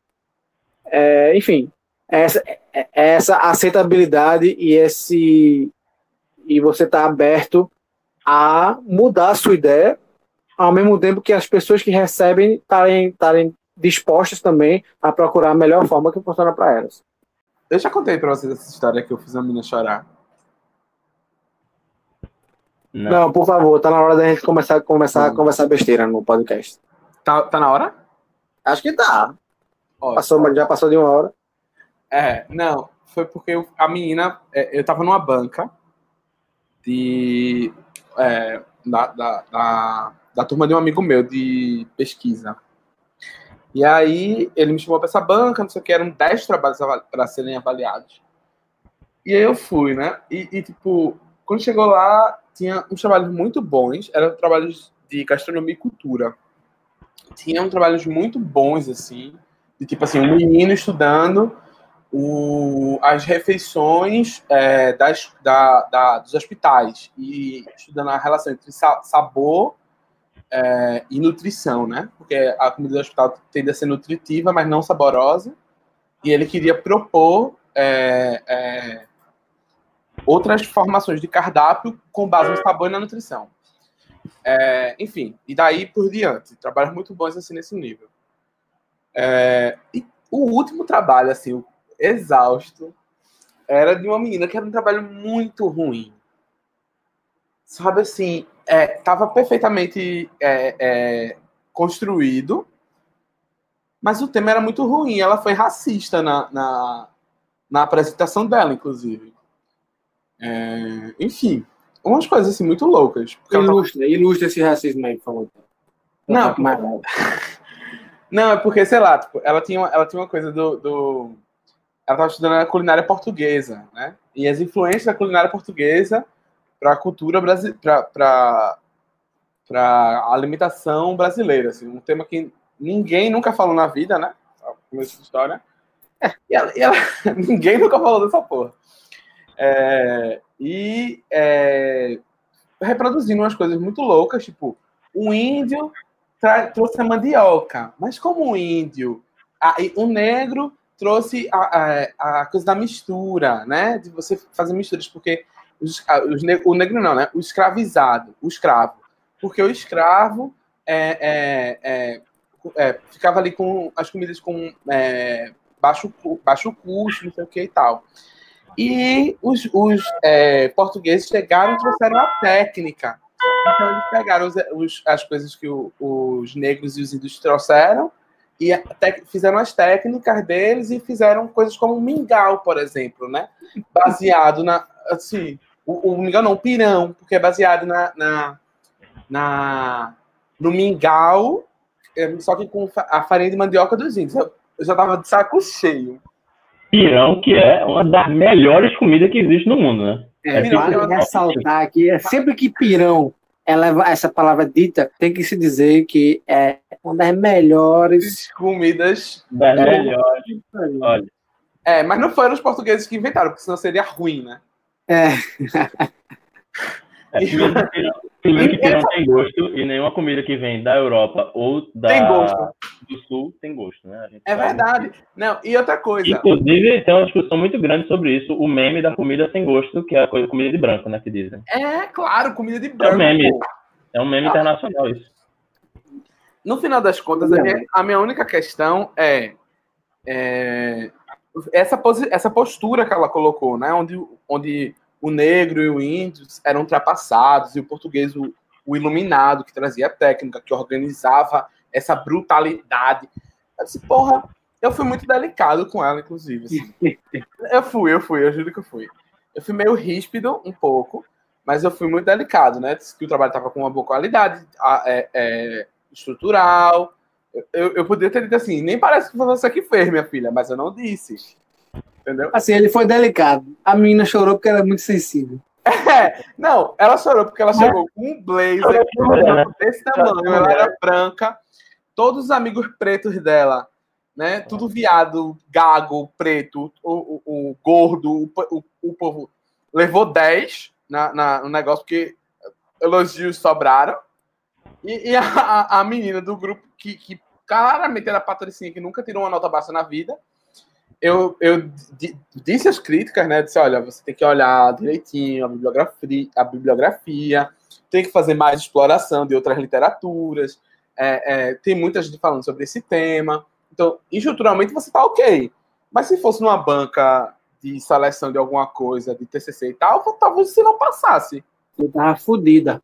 É, enfim, essa, essa aceitabilidade e esse e você tá aberto a mudar a sua ideia, ao mesmo tempo que as pessoas que recebem estarem dispostas também a procurar a melhor forma que funciona para elas. Eu já contei para vocês essa história que eu fiz a menina chorar. Não. Não. por favor, tá na hora da gente começar, começar a conversar besteira no podcast. Tá, tá na hora? Acho que tá. passou, já passou de uma hora. É, não, foi porque eu, a menina, é, eu tava numa banca de é, da, da, da, da, turma de um amigo meu de pesquisa. E aí ele me chamou para essa banca, não sei o que, eram 10 trabalhos para serem avaliados. E aí eu fui, né? E, e, tipo, quando chegou lá, tinha uns trabalhos muito bons, eram trabalhos de gastronomia e cultura. Tinham trabalhos muito bons, assim, de tipo assim, um menino estudando o, as refeições é, das, da, da, dos hospitais e estudando a relação entre sabor é, e nutrição, né? Porque a comida do hospital tende a ser nutritiva, mas não saborosa. E ele queria propor é, é outras formações de cardápio com base no sabor e na nutrição. É, enfim, e daí por diante. Trabalhos muito bons assim nesse nível. É, e o último trabalho, assim, exausto, era de uma menina que era um trabalho muito ruim. Sabe assim, é, tava perfeitamente é, é, construído, mas o tema era muito ruim. Ela foi racista na, na, na apresentação dela, inclusive. É, enfim, umas coisas assim muito loucas. Ilustra, tava... ilustra esse racismo aí, por favor. Não, (laughs) não, é porque, sei lá, tipo, ela, tinha, ela tinha uma coisa do, do ela estava estudando a culinária portuguesa, né? E as influências da culinária portuguesa para a cultura brasileira, para a alimentação brasileira, assim, um tema que ninguém nunca falou na vida, né? Começo de história. É, e ela, e ela, (laughs) ninguém nunca falou dessa porra. É, e é, reproduzindo umas coisas muito loucas, tipo, o índio trouxe a mandioca, mas como o índio, a, o negro trouxe a, a, a, coisa da mistura, né? De você fazer misturas, porque os, os, o negro não, né? O escravizado, o escravo. Porque o escravo é, é, é, é ficava ali com as comidas com é, baixo, baixo custo, não sei o que e tal. E os, os é, portugueses chegaram e trouxeram a técnica. Então, eles pegaram os, os, as coisas que o, os negros e os índios trouxeram e fizeram as técnicas deles e fizeram coisas como mingau, por exemplo, né? Baseado na. Assim, o, o mingau não, o pirão, porque é baseado na, na, na no mingau, é, só que com a farinha de mandioca dos índios. Eu, eu já tava de saco cheio. Pirão, que é uma das melhores comidas que existe no mundo, né? É, é vale ressaltar que é sempre que pirão ela, essa palavra dita tem que se dizer que é uma das melhores comidas. Das é, melhores. Olha. É, mas não foram os portugueses que inventaram, porque senão seria ruim, né? É. é Primeiro que pirão tem gosto e nenhuma comida que vem da Europa ou da do Sul tem gosto, né? É verdade. Que... Não, e outra coisa. Inclusive, tem uma discussão muito grande sobre isso, o meme da comida sem gosto, que é a coisa comida de branco, né? Que dizem. É, claro, comida de branco. É um meme, é um meme internacional isso. No final das contas, a minha, a minha única questão é, é essa, essa postura que ela colocou, né? Onde, onde o negro e o índio eram ultrapassados, e o português, o, o iluminado, que trazia técnica, que organizava essa brutalidade. Eu disse, porra, eu fui muito delicado com ela, inclusive. Assim. (laughs) eu fui, eu fui, eu juro que eu fui. Eu fui meio ríspido, um pouco, mas eu fui muito delicado, né? Disse que o trabalho estava com uma boa qualidade é, é, estrutural. Eu, eu poderia ter dito assim, nem parece que foi você que fez, minha filha, mas eu não disse. Entendeu? Assim, ele foi delicado. A menina chorou porque ela é muito sensível. É, não, ela chorou porque ela chegou com um blazer desse tamanho, ela era branca, todos os amigos pretos dela, né? Tudo viado, gago, preto, o, o, o gordo, o, o, povo levou 10 na, na, no negócio, porque elogios sobraram. E, e a, a, menina do grupo, que, que claramente era patricinha, que nunca tirou uma nota baixa na vida, eu, eu disse as críticas, né? Disse, olha, você tem que olhar direitinho a bibliografia, a bibliografia tem que fazer mais exploração de outras literaturas. É, é, tem muita gente falando sobre esse tema. Então, estruturalmente você tá ok. Mas se fosse numa banca de seleção de alguma coisa, de TCC e tal, talvez você não passasse. Você tava fodida.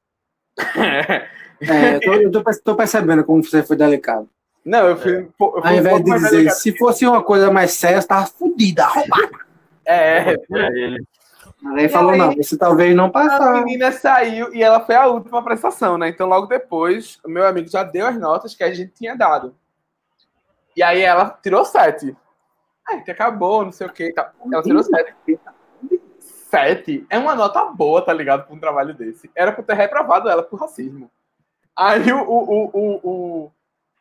(laughs) é, eu, tô, eu tô, tô, percebendo como você foi delicado. Não, eu fui. É. Eu fui Ao invés um de dizer, delicado. se fosse uma coisa mais séria, você tava fodida, roubada. É, é ele. Aí falou, aí, não, você talvez não passar. A menina saiu e ela foi a última prestação, né? Então, logo depois, o meu amigo já deu as notas que a gente tinha dado. E aí ela tirou sete. Aí que acabou, não sei o que. Tá. Ela tirou sete. Sete é uma nota boa, tá ligado? Pra um trabalho desse. Era pra ter reprovado ela por racismo. Aí o. o, o, o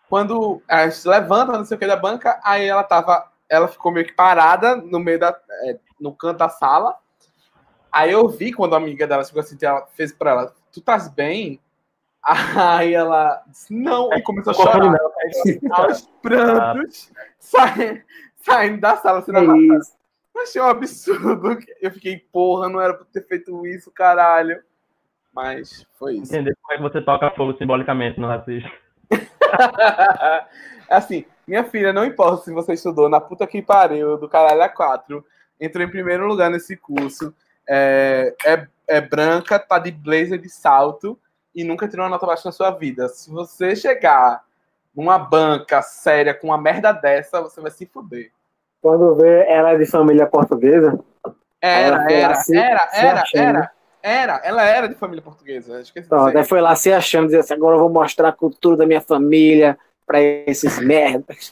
quando a gente levanta, não sei o que, da banca, aí ela tava. Ela ficou meio que parada no meio da. É, no canto da sala. Aí eu vi quando a amiga dela ficou assim, ela fez pra ela, tu estás bem? Aí ela disse, não, e começou a chorar. Aos prantos, saindo, saindo da sala. Assim, é. Achei um absurdo. Eu fiquei, porra, não era pra ter feito isso, caralho. Mas foi isso. Entender como é que você toca fogo simbolicamente no racismo. (laughs) assim, minha filha, não importa se você estudou na puta que pariu, do caralho a quatro, entrou em primeiro lugar nesse curso, é, é, é branca, tá de blazer de salto, e nunca tirou uma nota baixa na sua vida. Se você chegar numa banca séria com uma merda dessa, você vai se fuder. Quando vê ela é de família portuguesa? Era, era, se, era, se era, era, era, ela era de família portuguesa. Esqueci Pronto, daí foi lá se achando, dizendo assim, agora eu vou mostrar a cultura da minha família para esses (laughs) merdas.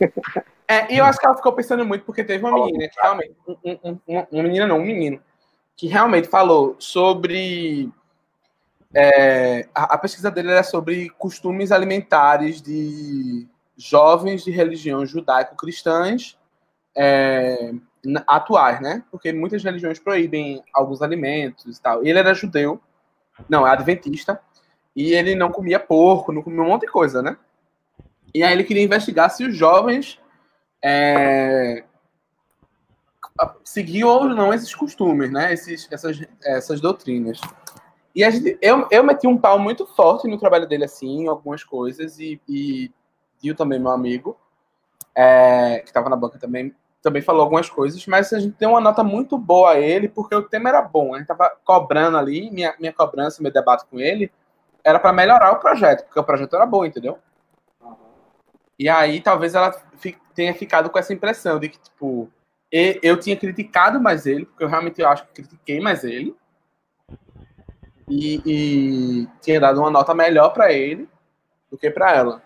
É, e eu acho que ela ficou pensando muito, porque teve uma menina, que realmente, um, um, um, uma menina não, um menino, que realmente falou sobre é, a, a, pesquisa dele era sobre costumes alimentares de jovens de religião judaico-cristãs é, atuais, né? Porque muitas religiões proíbem alguns alimentos e tal. Ele era judeu, não, é adventista, e ele não comia porco, não comia um monte de coisa, né? E aí ele queria investigar se os jovens é, seguiam ou não esses costumes, né? Esses, essas, essas doutrinas. E a gente, eu, eu meti um pau muito forte no trabalho dele, assim, algumas coisas, e, e Dio também, meu amigo, é, que estava na banca também, também falou algumas coisas, mas a gente deu uma nota muito boa a ele, porque o tema era bom. A gente estava cobrando ali, minha, minha cobrança, meu debate com ele, era para melhorar o projeto, porque o projeto era bom, entendeu? E aí talvez ela tenha ficado com essa impressão de que, tipo, eu tinha criticado mais ele, porque eu realmente acho que critiquei mais ele, e, e tinha dado uma nota melhor para ele do que para ela.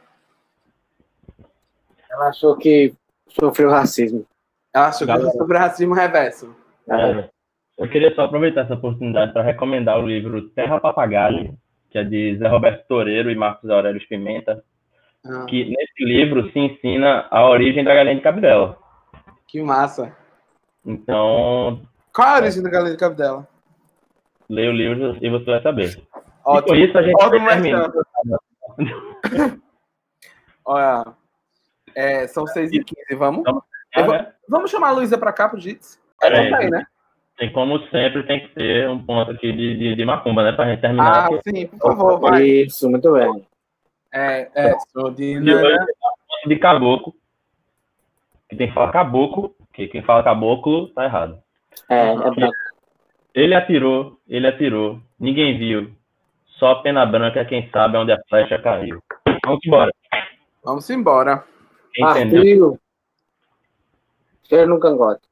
Ela achou que sofreu racismo. Ela achou que sofreu racismo reverso. É. Eu queria só aproveitar essa oportunidade para recomendar o livro Terra Papagaio, que é de Zé Roberto Toreiro e Marcos Aurélio Pimenta, ah. que nesse livro se ensina a origem da galinha de cabidela. Que massa. Então... Qual é a origem da galinha de cabidela? leia o livro e você vai saber. Ótimo. E por isso a gente termina. (laughs) Olha, é, são 6 e 15 vamos? Vamos, vou, né? vamos chamar a Luísa para cá pro Jits? É, é aí, né? Tem como sempre, tem que ter um ponto aqui de, de, de macumba, né? Pra gente terminar. Ah, aqui. sim, por favor, vai. Isso, muito bem. É, é, sou de... de caboclo. Que tem que falar caboclo, que quem fala caboclo tá errado. É, é branco. Ele atirou, ele atirou, ninguém viu. Só pena branca, quem sabe onde a flecha caiu. Vamos embora. Vamos embora. Entendeu? Artigo. Cheiro no cangote.